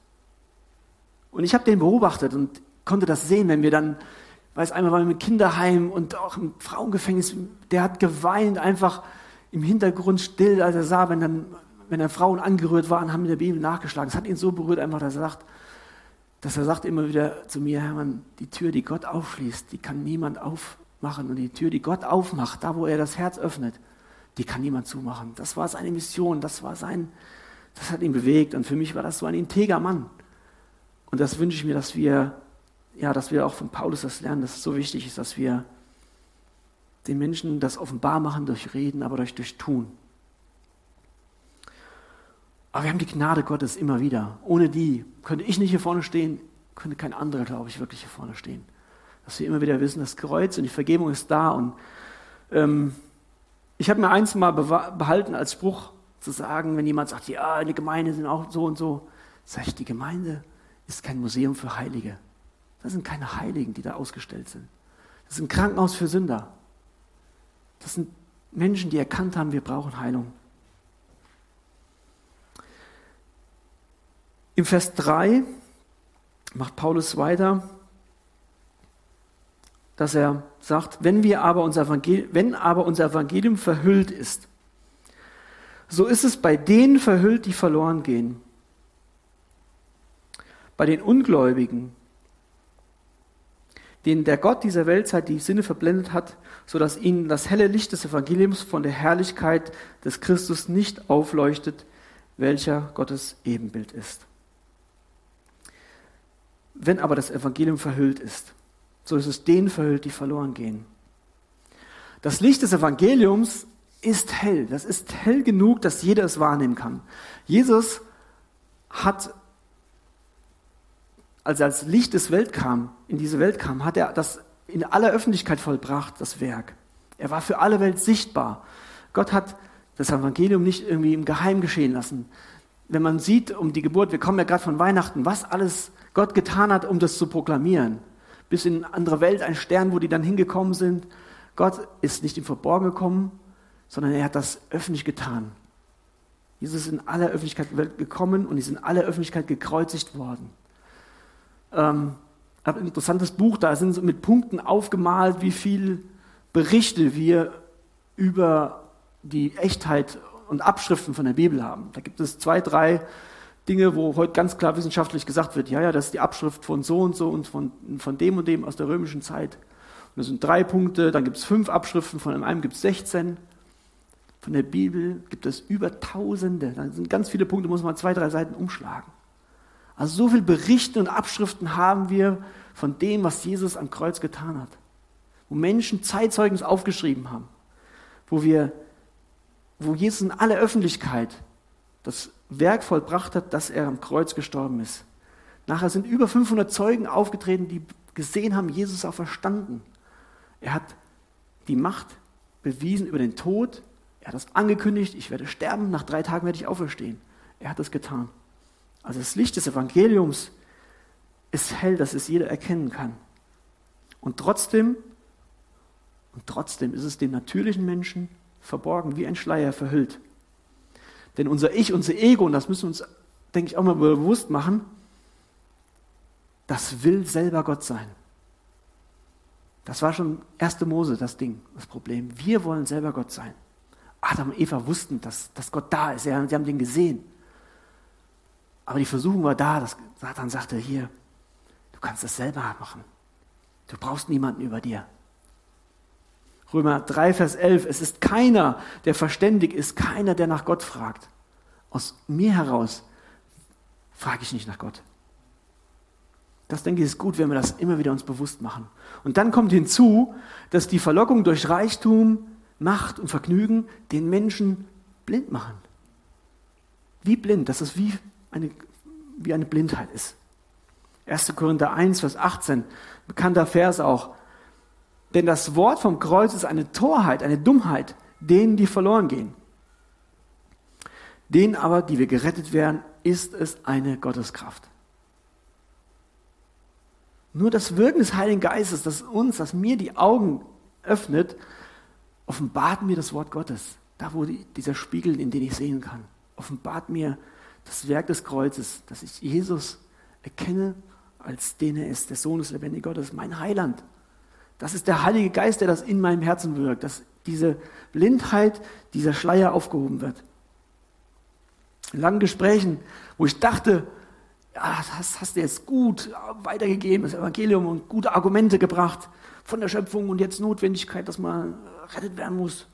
Und ich habe den beobachtet und konnte das sehen, wenn wir dann, weiß einmal waren wir im Kinderheim und auch im Frauengefängnis, der hat geweint, einfach im Hintergrund still, als er sah, wenn dann, wenn dann Frauen angerührt waren, haben mit der Bibel nachgeschlagen. Es hat ihn so berührt, einfach, dass er sagt, dass er sagt immer wieder zu mir, Hermann, die Tür, die Gott aufschließt, die kann niemand aufmachen. Und die Tür, die Gott aufmacht, da wo er das Herz öffnet, die kann niemand zumachen. Das war seine Mission, das war sein, das hat ihn bewegt. Und für mich war das so ein integer Mann. Und das wünsche ich mir, dass wir, ja, dass wir auch von Paulus das lernen, dass es so wichtig ist, dass wir den Menschen das offenbar machen durch Reden, aber durch, durch Tun. Aber wir haben die Gnade Gottes immer wieder. Ohne die könnte ich nicht hier vorne stehen, könnte kein anderer, glaube ich, wirklich hier vorne stehen. Dass wir immer wieder wissen, das Kreuz und die Vergebung ist da. Und ähm, ich habe mir eins mal behalten als Spruch zu sagen, wenn jemand sagt, ja, die Gemeinde sind auch so und so, sage ich, die Gemeinde ist kein Museum für Heilige. Das sind keine Heiligen, die da ausgestellt sind. Das ist ein Krankenhaus für Sünder. Das sind Menschen, die erkannt haben, wir brauchen Heilung. Im Vers 3 macht Paulus weiter, dass er sagt, wenn, wir aber unser Evangelium, wenn aber unser Evangelium verhüllt ist, so ist es bei denen verhüllt, die verloren gehen. Bei den Ungläubigen, denen der Gott dieser Weltzeit die Sinne verblendet hat, sodass ihnen das helle Licht des Evangeliums von der Herrlichkeit des Christus nicht aufleuchtet, welcher Gottes Ebenbild ist. Wenn aber das Evangelium verhüllt ist, so ist es denen verhüllt, die verloren gehen. Das Licht des Evangeliums ist hell. Das ist hell genug, dass jeder es wahrnehmen kann. Jesus hat, als er als Licht des Welt kam, in diese Welt kam, hat er das in aller Öffentlichkeit vollbracht, das Werk. Er war für alle Welt sichtbar. Gott hat das Evangelium nicht irgendwie im Geheim geschehen lassen. Wenn man sieht um die Geburt, wir kommen ja gerade von Weihnachten, was alles Gott getan hat, um das zu proklamieren. Bis in eine andere Welt, ein Stern, wo die dann hingekommen sind. Gott ist nicht im Verborgen gekommen, sondern er hat das öffentlich getan. Jesus ist in aller Öffentlichkeit gekommen und ist in aller Öffentlichkeit gekreuzigt worden. Ähm, habe ein interessantes Buch, da sind so mit Punkten aufgemalt, wie viele Berichte wir über die Echtheit und Abschriften von der Bibel haben. Da gibt es zwei, drei Dinge, wo heute ganz klar wissenschaftlich gesagt wird, ja, ja, das ist die Abschrift von so und so und von, von dem und dem aus der römischen Zeit. Und das sind drei Punkte, dann gibt es fünf Abschriften, von einem gibt es 16. Von der Bibel gibt es über Tausende. Da sind ganz viele Punkte, muss man zwei, drei Seiten umschlagen. Also so viele Berichte und Abschriften haben wir von dem, was Jesus am Kreuz getan hat. Wo Menschen Zeitzeugnis aufgeschrieben haben. Wo wir, wo Jesus in aller Öffentlichkeit das Werk vollbracht hat, dass er am Kreuz gestorben ist. Nachher sind über 500 Zeugen aufgetreten, die gesehen haben, Jesus auch verstanden. Er hat die Macht bewiesen über den Tod. Er hat das angekündigt, ich werde sterben, nach drei Tagen werde ich auferstehen. Er hat es getan. Also das Licht des Evangeliums ist hell, dass es jeder erkennen kann. Und trotzdem, und trotzdem ist es dem natürlichen Menschen verborgen, wie ein Schleier verhüllt. Denn unser Ich, unser Ego, und das müssen wir uns, denke ich, auch mal bewusst machen, das will selber Gott sein. Das war schon 1. Mose das Ding, das Problem. Wir wollen selber Gott sein. Adam und Eva wussten, dass, dass Gott da ist. Sie haben den gesehen. Aber die Versuchung war da, dass Satan sagte, hier, du kannst das selber machen. Du brauchst niemanden über dir. Römer 3, Vers 11, es ist keiner, der verständig ist, keiner, der nach Gott fragt. Aus mir heraus frage ich nicht nach Gott. Das denke ich ist gut, wenn wir das immer wieder uns bewusst machen. Und dann kommt hinzu, dass die Verlockung durch Reichtum, Macht und Vergnügen den Menschen blind machen. Wie blind, das ist wie eine, wie eine Blindheit ist. 1. Korinther 1, Vers 18, bekannter Vers auch. Denn das Wort vom Kreuz ist eine Torheit, eine Dummheit, denen, die verloren gehen. Denen aber, die wir gerettet werden, ist es eine Gotteskraft. Nur das Wirken des Heiligen Geistes, das uns, das mir die Augen öffnet, offenbart mir das Wort Gottes. Da, wo die, dieser Spiegel, in den ich sehen kann, offenbart mir das Werk des Kreuzes, dass ich Jesus erkenne, als den er ist, der Sohn des lebendigen Gottes, mein Heiland. Das ist der Heilige Geist, der das in meinem Herzen wirkt, dass diese Blindheit, dieser Schleier aufgehoben wird. In langen Gesprächen, wo ich dachte, ja, das hast du jetzt gut weitergegeben, das Evangelium und gute Argumente gebracht von der Schöpfung und jetzt Notwendigkeit, dass man rettet werden muss.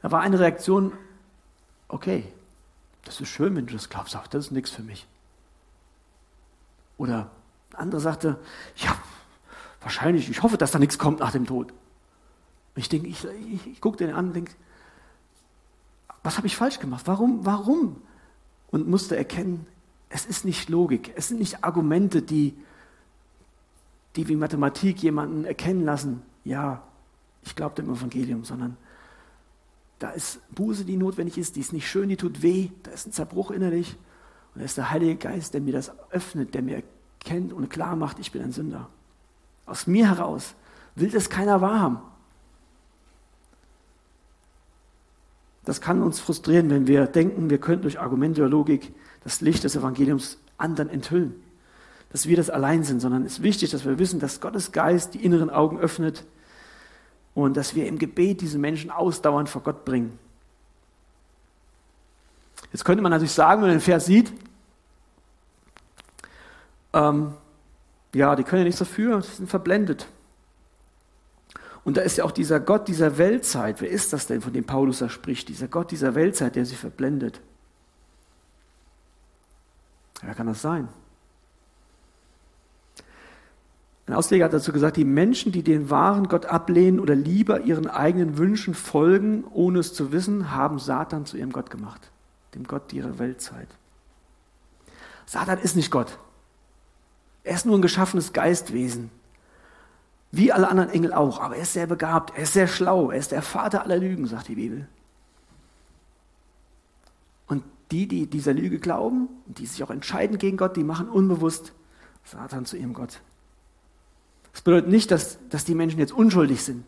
Da war eine Reaktion, okay, das ist schön, wenn du das glaubst, aber das ist nichts für mich. Oder ein anderer sagte, ja, wahrscheinlich, ich hoffe, dass da nichts kommt nach dem Tod. Und ich denke, ich, ich, ich gucke den an und denke, was habe ich falsch gemacht? Warum? Warum? Und musste erkennen, es ist nicht Logik, es sind nicht Argumente, die, die wie Mathematik jemanden erkennen lassen, ja, ich glaube dem Evangelium, sondern da ist Buße, die notwendig ist, die ist nicht schön, die tut weh, da ist ein Zerbruch innerlich. Und da ist der Heilige Geist, der mir das öffnet, der mir erkennt und klar macht, ich bin ein Sünder. Aus mir heraus will das keiner wahrhaben. Das kann uns frustrieren, wenn wir denken, wir könnten durch Argumente oder Logik das Licht des Evangeliums anderen enthüllen. Dass wir das allein sind, sondern es ist wichtig, dass wir wissen, dass Gottes Geist die inneren Augen öffnet und dass wir im Gebet diese Menschen ausdauernd vor Gott bringen. Jetzt könnte man natürlich sagen, wenn man den Vers sieht, ähm, ja, die können ja nichts dafür, sie sind verblendet. Und da ist ja auch dieser Gott dieser Weltzeit. Wer ist das denn, von dem Paulus da spricht? Dieser Gott dieser Weltzeit, der sie verblendet. Wer kann das sein? Ein Ausleger hat dazu gesagt, die Menschen, die den wahren Gott ablehnen oder lieber ihren eigenen Wünschen folgen, ohne es zu wissen, haben Satan zu ihrem Gott gemacht, dem Gott ihrer Weltzeit. Satan ist nicht Gott. Er ist nur ein geschaffenes Geistwesen. Wie alle anderen Engel auch, aber er ist sehr begabt, er ist sehr schlau, er ist der Vater aller Lügen, sagt die Bibel. Und die, die dieser Lüge glauben, die sich auch entscheiden gegen Gott, die machen unbewusst Satan zu ihrem Gott. Das bedeutet nicht, dass, dass die Menschen jetzt unschuldig sind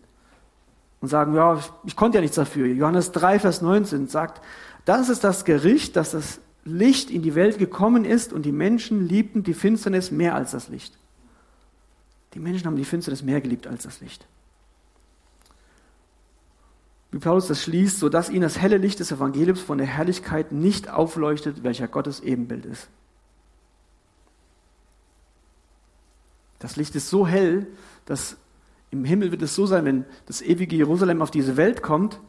und sagen, ja, ich, ich konnte ja nichts dafür. Johannes 3, Vers 19 sagt, das ist das Gericht, dass das Licht in die Welt gekommen ist und die Menschen liebten die Finsternis mehr als das Licht. Die Menschen haben die Finsternis mehr geliebt als das Licht. Wie Paulus das schließt, sodass ihnen das helle Licht des Evangeliums von der Herrlichkeit nicht aufleuchtet, welcher Gottes Ebenbild ist. Das Licht ist so hell, dass im Himmel wird es so sein, wenn das ewige Jerusalem auf diese Welt kommt,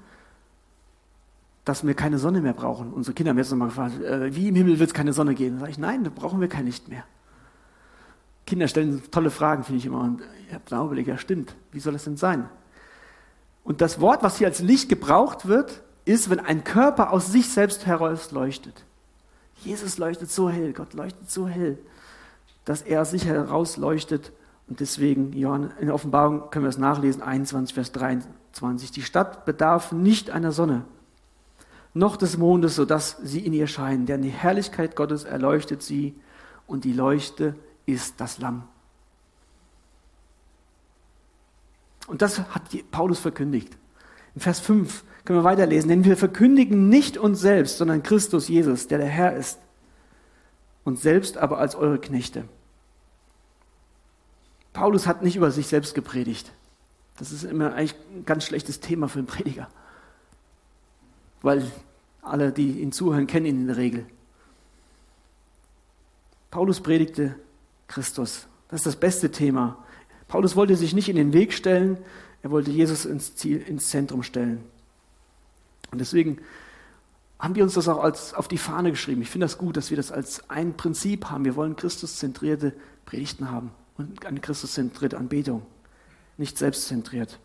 dass wir keine Sonne mehr brauchen. Unsere Kinder haben jetzt nochmal gefragt, äh, wie im Himmel wird es keine Sonne geben? Da sage ich, nein, da brauchen wir kein Licht mehr. Kinder stellen tolle Fragen, finde ich immer. Und ich habe dann überlegt, ja stimmt, wie soll das denn sein? Und das Wort, was hier als Licht gebraucht wird, ist, wenn ein Körper aus sich selbst heraus leuchtet. Jesus leuchtet so hell, Gott leuchtet so hell, dass er aus sich heraus leuchtet. Und deswegen, Johann, in der Offenbarung können wir es nachlesen, 21, Vers 23. Die Stadt bedarf nicht einer Sonne, noch des Mondes, sodass sie in ihr scheinen, denn die Herrlichkeit Gottes erleuchtet sie und die Leuchte ist das Lamm. Und das hat Paulus verkündigt. In Vers 5 können wir weiterlesen, denn wir verkündigen nicht uns selbst, sondern Christus Jesus, der der Herr ist, und selbst aber als eure Knechte. Paulus hat nicht über sich selbst gepredigt. Das ist immer eigentlich ein ganz schlechtes Thema für einen Prediger. Weil alle, die ihn zuhören, kennen ihn in der Regel. Paulus predigte Christus. Das ist das beste Thema. Paulus wollte sich nicht in den Weg stellen, er wollte Jesus ins, Ziel, ins Zentrum stellen. Und deswegen haben wir uns das auch als, auf die Fahne geschrieben. Ich finde das gut, dass wir das als ein Prinzip haben. Wir wollen Christuszentrierte Predigten haben und eine Christuszentrierte Anbetung, nicht selbstzentriert.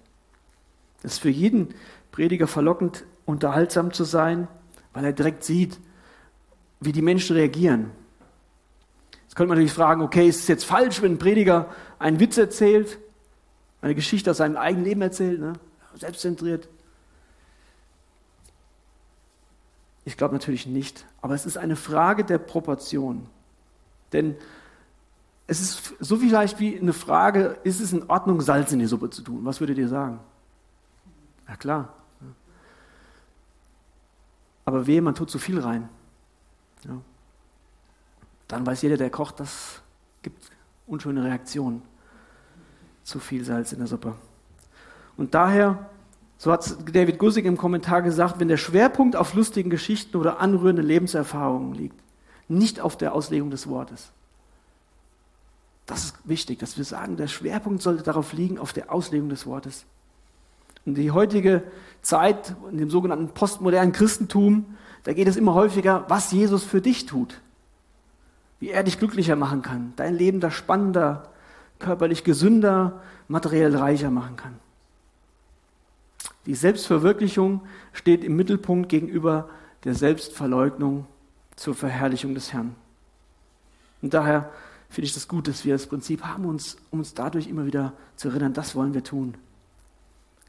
Es ist für jeden Prediger verlockend, unterhaltsam zu sein, weil er direkt sieht, wie die Menschen reagieren. Jetzt könnte man natürlich fragen, okay, ist es jetzt falsch, wenn ein Prediger einen Witz erzählt? eine Geschichte aus seinem eigenen Leben erzählt, ne? selbstzentriert. Ich glaube natürlich nicht, aber es ist eine Frage der Proportion. Denn es ist so vielleicht wie eine Frage, ist es in Ordnung, Salz in die Suppe zu tun? Was würdet ihr sagen? Ja klar. Aber wehe, man tut zu viel rein. Ja. Dann weiß jeder, der kocht, das gibt unschöne Reaktionen. Zu viel Salz in der Suppe. Und daher, so hat David Gussig im Kommentar gesagt, wenn der Schwerpunkt auf lustigen Geschichten oder anrührenden Lebenserfahrungen liegt, nicht auf der Auslegung des Wortes. Das ist wichtig, dass wir sagen, der Schwerpunkt sollte darauf liegen, auf der Auslegung des Wortes. Und die heutige Zeit, in dem sogenannten postmodernen Christentum, da geht es immer häufiger, was Jesus für dich tut. Wie er dich glücklicher machen kann, dein Leben da spannender, körperlich gesünder, materiell reicher machen kann. Die Selbstverwirklichung steht im Mittelpunkt gegenüber der Selbstverleugnung zur Verherrlichung des Herrn. Und daher finde ich das gut, dass wir das Prinzip haben, uns, um uns dadurch immer wieder zu erinnern, das wollen wir tun.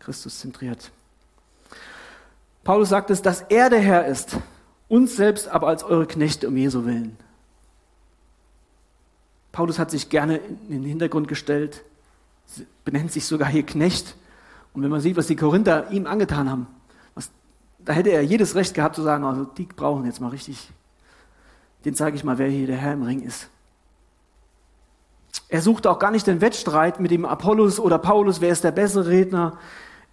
Christus zentriert. Paulus sagt es, dass er der Herr ist, uns selbst aber als eure Knechte um Jesu willen. Paulus hat sich gerne in den Hintergrund gestellt, benennt sich sogar hier Knecht. Und wenn man sieht, was die Korinther ihm angetan haben, was, da hätte er jedes Recht gehabt zu sagen, also die brauchen jetzt mal richtig, den zeige ich mal, wer hier der Herr im Ring ist. Er suchte auch gar nicht den Wettstreit mit dem Apollos oder Paulus, wer ist der bessere Redner.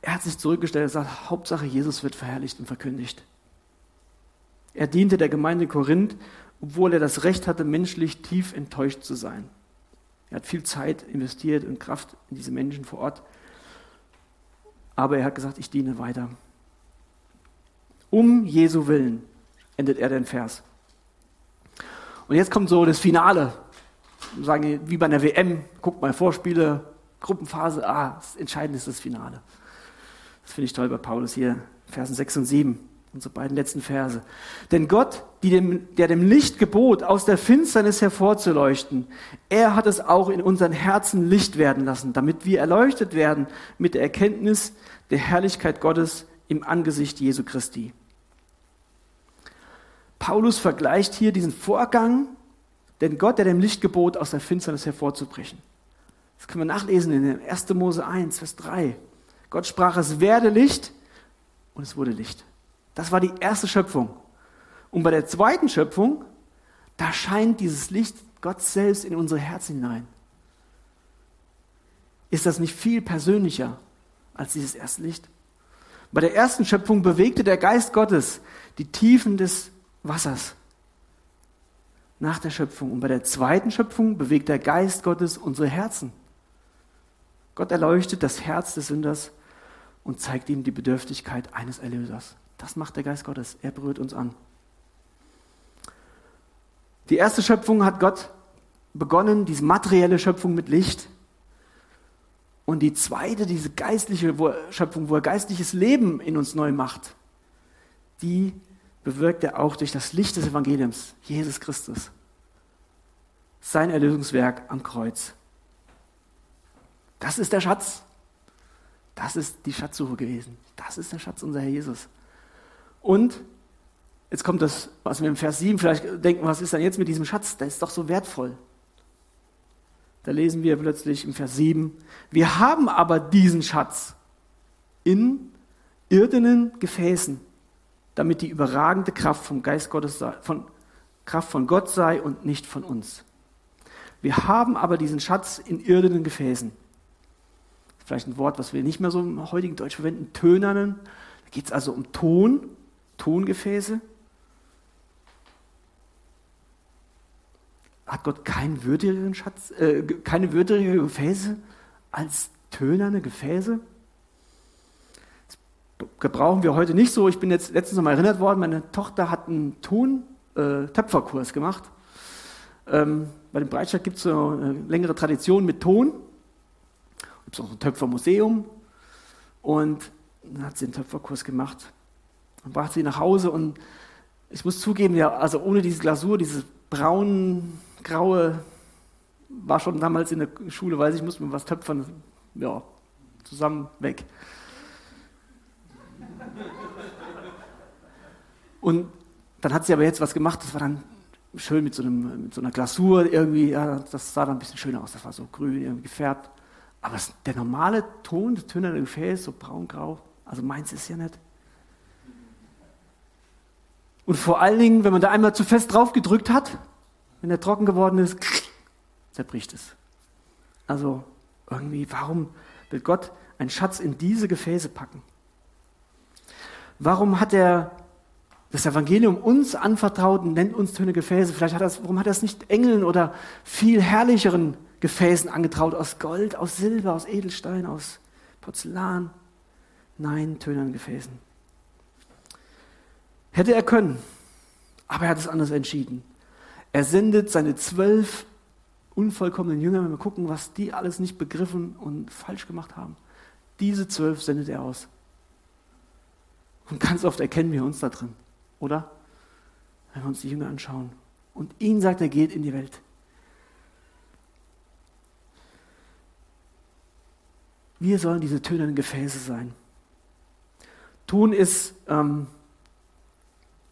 Er hat sich zurückgestellt und gesagt, Hauptsache Jesus wird verherrlicht und verkündigt. Er diente der Gemeinde Korinth, obwohl er das Recht hatte, menschlich tief enttäuscht zu sein. Er hat viel Zeit investiert und Kraft in diese Menschen vor Ort. Aber er hat gesagt, ich diene weiter. Um Jesu Willen endet er den Vers. Und jetzt kommt so das Finale sagen wie bei einer WM, guckt mal Vorspiele, Gruppenphase, ah, das Entscheidende ist das Finale. Das finde ich toll bei Paulus hier, Versen 6 und 7, unsere beiden letzten Verse. Denn Gott, dem, der dem Licht gebot, aus der Finsternis hervorzuleuchten, er hat es auch in unseren Herzen Licht werden lassen, damit wir erleuchtet werden mit der Erkenntnis der Herrlichkeit Gottes im Angesicht Jesu Christi. Paulus vergleicht hier diesen Vorgang denn Gott, der dem Licht gebot, aus der Finsternis hervorzubrechen. Das können wir nachlesen in 1. Mose 1, Vers 3. Gott sprach, es werde Licht und es wurde Licht. Das war die erste Schöpfung. Und bei der zweiten Schöpfung, da scheint dieses Licht Gott selbst in unsere Herzen hinein. Ist das nicht viel persönlicher als dieses erste Licht? Bei der ersten Schöpfung bewegte der Geist Gottes die Tiefen des Wassers nach der Schöpfung. Und bei der zweiten Schöpfung bewegt der Geist Gottes unsere Herzen. Gott erleuchtet das Herz des Sünders und zeigt ihm die Bedürftigkeit eines Erlösers. Das macht der Geist Gottes. Er berührt uns an. Die erste Schöpfung hat Gott begonnen, diese materielle Schöpfung mit Licht. Und die zweite, diese geistliche Schöpfung, wo er geistliches Leben in uns neu macht, die bewirkt er auch durch das Licht des Evangeliums, Jesus Christus. Sein Erlösungswerk am Kreuz. Das ist der Schatz. Das ist die Schatzsuche gewesen. Das ist der Schatz unser Herr Jesus. Und jetzt kommt das, was wir im Vers 7 vielleicht denken, was ist denn jetzt mit diesem Schatz? Der ist doch so wertvoll. Da lesen wir plötzlich im Vers 7, wir haben aber diesen Schatz in irdenen Gefäßen damit die überragende Kraft vom Geist Gottes sei, von Kraft von Gott sei und nicht von uns. Wir haben aber diesen Schatz in irdenen Gefäßen. Vielleicht ein Wort, was wir nicht mehr so im heutigen Deutsch verwenden, tönernen. Da geht es also um Ton, Tongefäße. Hat Gott keinen würdigeren Schatz, äh, keine würdigeren Gefäße als tönerne Gefäße? gebrauchen wir heute nicht so. Ich bin jetzt letztens noch mal erinnert worden, meine Tochter hat einen Ton-Töpferkurs äh, gemacht. Ähm, bei dem Breitscheid gibt es so eine längere Tradition mit Ton. Gibt es auch so ein Töpfermuseum. Und dann hat sie einen Töpferkurs gemacht. Dann brachte sie nach Hause und ich muss zugeben, ja, also ohne diese Glasur, dieses braun, graue, war schon damals in der Schule, weiß ich, muss man was töpfern. Ja, zusammen weg. Und dann hat sie aber jetzt was gemacht, das war dann schön mit so, einem, mit so einer Glasur irgendwie, ja, das sah dann ein bisschen schöner aus, das war so grün, irgendwie gefärbt. Aber der normale Ton, das tönerne Gefäß, so braun-grau, also meins ist ja nicht. Und vor allen Dingen, wenn man da einmal zu fest drauf gedrückt hat, wenn er trocken geworden ist, [SNIFFS] zerbricht es. Also irgendwie, warum will Gott einen Schatz in diese Gefäße packen? Warum hat er das Evangelium uns anvertraut und nennt uns töne Gefäße? Vielleicht hat er warum hat er es nicht Engeln oder viel herrlicheren Gefäßen angetraut, aus Gold, aus Silber, aus Edelstein, aus Porzellan? Nein, tönern Gefäßen. Hätte er können, aber er hat es anders entschieden. Er sendet seine zwölf unvollkommenen Jünger, wenn wir gucken, was die alles nicht begriffen und falsch gemacht haben. Diese zwölf sendet er aus. Und ganz oft erkennen wir uns da drin, oder? Wenn wir uns die Jünger anschauen. Und ihn sagt er, geht in die Welt. Wir sollen diese tönernen Gefäße sein. Tun ist, ähm,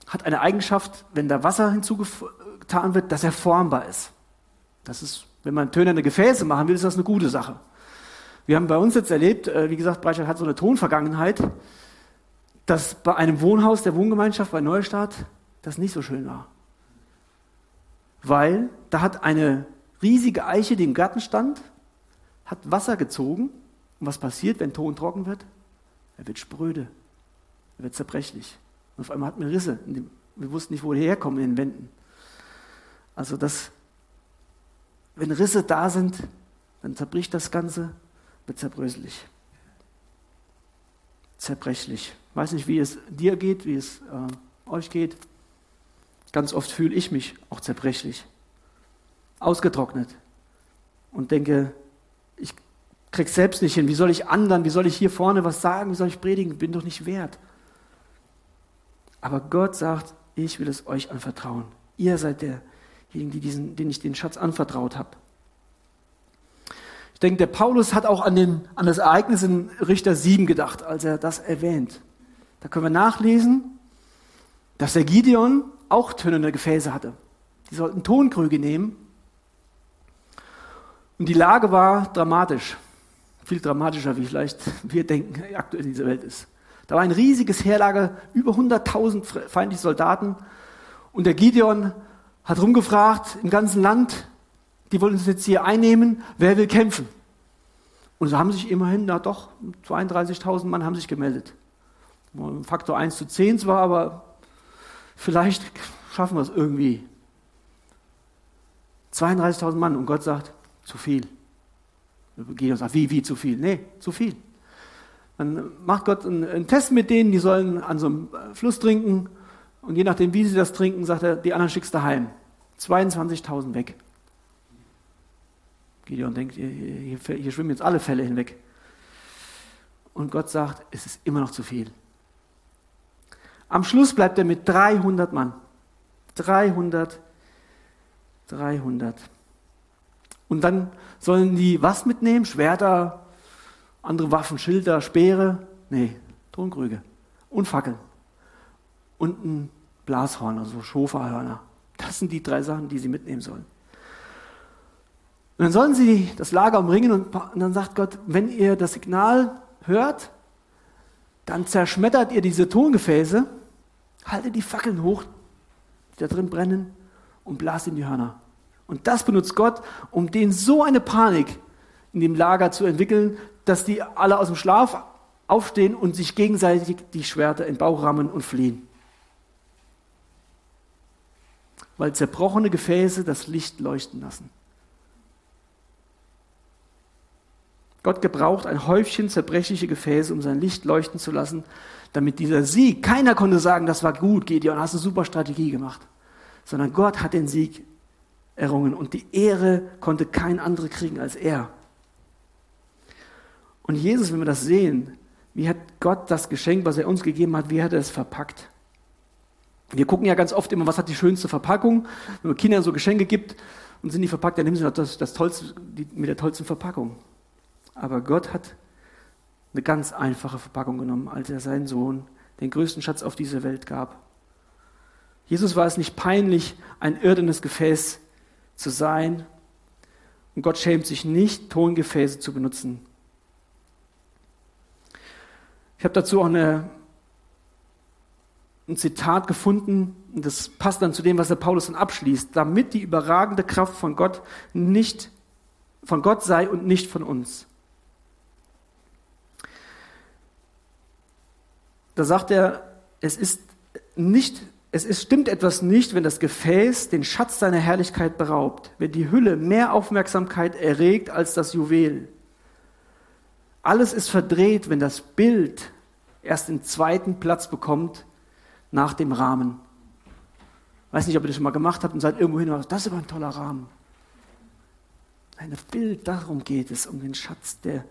hat eine Eigenschaft, wenn da Wasser hinzugetan wird, dass er formbar ist. Das ist, wenn man tönerne Gefäße machen will, ist das eine gute Sache. Wir haben bei uns jetzt erlebt, äh, wie gesagt, Breitscheid hat so eine Tonvergangenheit, dass bei einem Wohnhaus der Wohngemeinschaft bei Neustadt das nicht so schön war. Weil da hat eine riesige Eiche, die im Garten stand, hat Wasser gezogen. Und was passiert, wenn Ton trocken wird? Er wird spröde. Er wird zerbrechlich. Und auf einmal hat man Risse. Wir wussten nicht, wo die herkommen in den Wänden. Also das wenn Risse da sind, dann zerbricht das Ganze, wird zerbröselig. Zerbrechlich. Ich weiß nicht, wie es dir geht, wie es äh, euch geht. Ganz oft fühle ich mich auch zerbrechlich, ausgetrocknet und denke, krieg's selbst nicht hin. Wie soll ich anderen, wie soll ich hier vorne was sagen, wie soll ich predigen? Bin doch nicht wert. Aber Gott sagt, ich will es euch anvertrauen. Ihr seid der, diejenigen, die diesen, denen ich den Schatz anvertraut habe. Ich denke, der Paulus hat auch an, den, an das Ereignis in Richter 7 gedacht, als er das erwähnt. Da können wir nachlesen, dass der Gideon auch tönende Gefäße hatte. Die sollten Tonkrüge nehmen. Und die Lage war dramatisch. Viel dramatischer, wie vielleicht [LAUGHS] wir denken, aktuell in dieser Welt ist. Da war ein riesiges Heerlager, über 100.000 feindliche Soldaten. Und der Gideon hat rumgefragt im ganzen Land, die wollen uns jetzt hier einnehmen, wer will kämpfen? Und so haben sich immerhin, na doch, 32.000 Mann haben sich gemeldet. Faktor 1 zu 10 zwar, aber vielleicht schaffen wir es irgendwie. 32.000 Mann und Gott sagt, zu viel. Gideon sagt, wie, wie zu viel? Nee, zu viel. Dann macht Gott einen, einen Test mit denen, die sollen an so einem Fluss trinken und je nachdem, wie sie das trinken, sagt er, die anderen schickst du heim. 22.000 weg. Gideon denkt, hier, hier, hier schwimmen jetzt alle Fälle hinweg. Und Gott sagt, es ist immer noch zu viel. Am Schluss bleibt er mit 300 Mann. 300, 300. Und dann sollen die was mitnehmen? Schwerter, andere Waffen, Schilder, Speere? Nee, Tonkrüge und Fackeln und ein Blashorn, also Schofahörner. Das sind die drei Sachen, die sie mitnehmen sollen. Und dann sollen sie das Lager umringen und, und dann sagt Gott, wenn ihr das Signal hört, dann zerschmettert ihr diese Tongefäße, haltet die Fackeln hoch, die da drin brennen und blast in die Hörner. Und das benutzt Gott, um denen so eine Panik in dem Lager zu entwickeln, dass die alle aus dem Schlaf aufstehen und sich gegenseitig die Schwerter in den Bauch rammen und fliehen weil zerbrochene Gefäße das Licht leuchten lassen. Gott gebraucht ein Häufchen zerbrechliche Gefäße, um sein Licht leuchten zu lassen, damit dieser Sieg, keiner konnte sagen, das war gut, Gideon, hast eine super Strategie gemacht, sondern Gott hat den Sieg errungen und die Ehre konnte kein anderer kriegen als er. Und Jesus, wenn wir das sehen, wie hat Gott das Geschenk, was er uns gegeben hat, wie hat er es verpackt? Wir gucken ja ganz oft immer, was hat die schönste Verpackung. Wenn man Kindern so Geschenke gibt und sind die verpackt, dann nehmen sie das, das tollste, die, mit der tollsten Verpackung. Aber Gott hat eine ganz einfache Verpackung genommen, als er seinen Sohn, den größten Schatz auf diese Welt gab. Jesus war es nicht peinlich, ein irdenes Gefäß zu sein. Und Gott schämt sich nicht, Tongefäße zu benutzen. Ich habe dazu auch eine, ein Zitat gefunden, und das passt dann zu dem, was der Paulus dann abschließt, damit die überragende Kraft von Gott nicht von Gott sei und nicht von uns. Da sagt er, es ist nicht, es ist, stimmt etwas nicht, wenn das Gefäß den Schatz seiner Herrlichkeit beraubt, wenn die Hülle mehr Aufmerksamkeit erregt als das Juwel. Alles ist verdreht, wenn das Bild erst den zweiten Platz bekommt nach dem Rahmen. Weiß nicht, ob ihr das schon mal gemacht habt und seid irgendwo hin und sagt, das ist aber ein toller Rahmen. Ein Bild, darum geht es, um den Schatz, der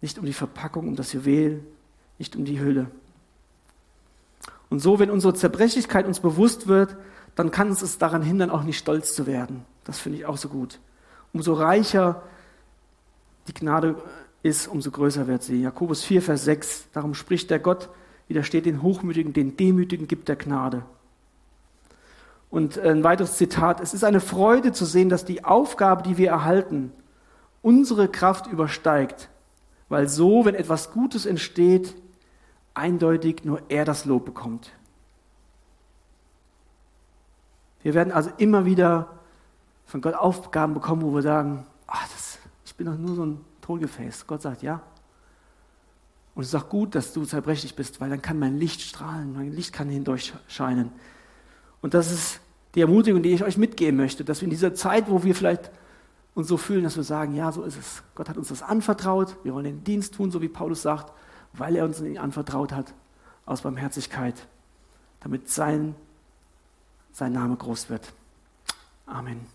nicht um die Verpackung, um das Juwel, nicht um die Hülle. Und so, wenn unsere Zerbrechlichkeit uns bewusst wird, dann kann uns es daran hindern, auch nicht stolz zu werden. Das finde ich auch so gut. Umso reicher die Gnade ist, umso größer wird sie. Jakobus 4, Vers 6. Darum spricht der Gott, widersteht den Hochmütigen, den Demütigen gibt der Gnade. Und ein weiteres Zitat. Es ist eine Freude zu sehen, dass die Aufgabe, die wir erhalten, unsere Kraft übersteigt. Weil so, wenn etwas Gutes entsteht, eindeutig nur er das Lob bekommt. Wir werden also immer wieder von Gott Aufgaben bekommen, wo wir sagen, ach, das, ich bin doch nur so ein Tongefäß. Gott sagt, ja. Und es ist auch gut, dass du zerbrechlich bist, weil dann kann mein Licht strahlen, mein Licht kann hindurch scheinen. Und das ist die Ermutigung, die ich euch mitgeben möchte, dass wir in dieser Zeit, wo wir vielleicht uns so fühlen, dass wir sagen, ja, so ist es. Gott hat uns das anvertraut, wir wollen den Dienst tun, so wie Paulus sagt, weil er uns ihn anvertraut hat, aus Barmherzigkeit, damit sein, sein Name groß wird. Amen.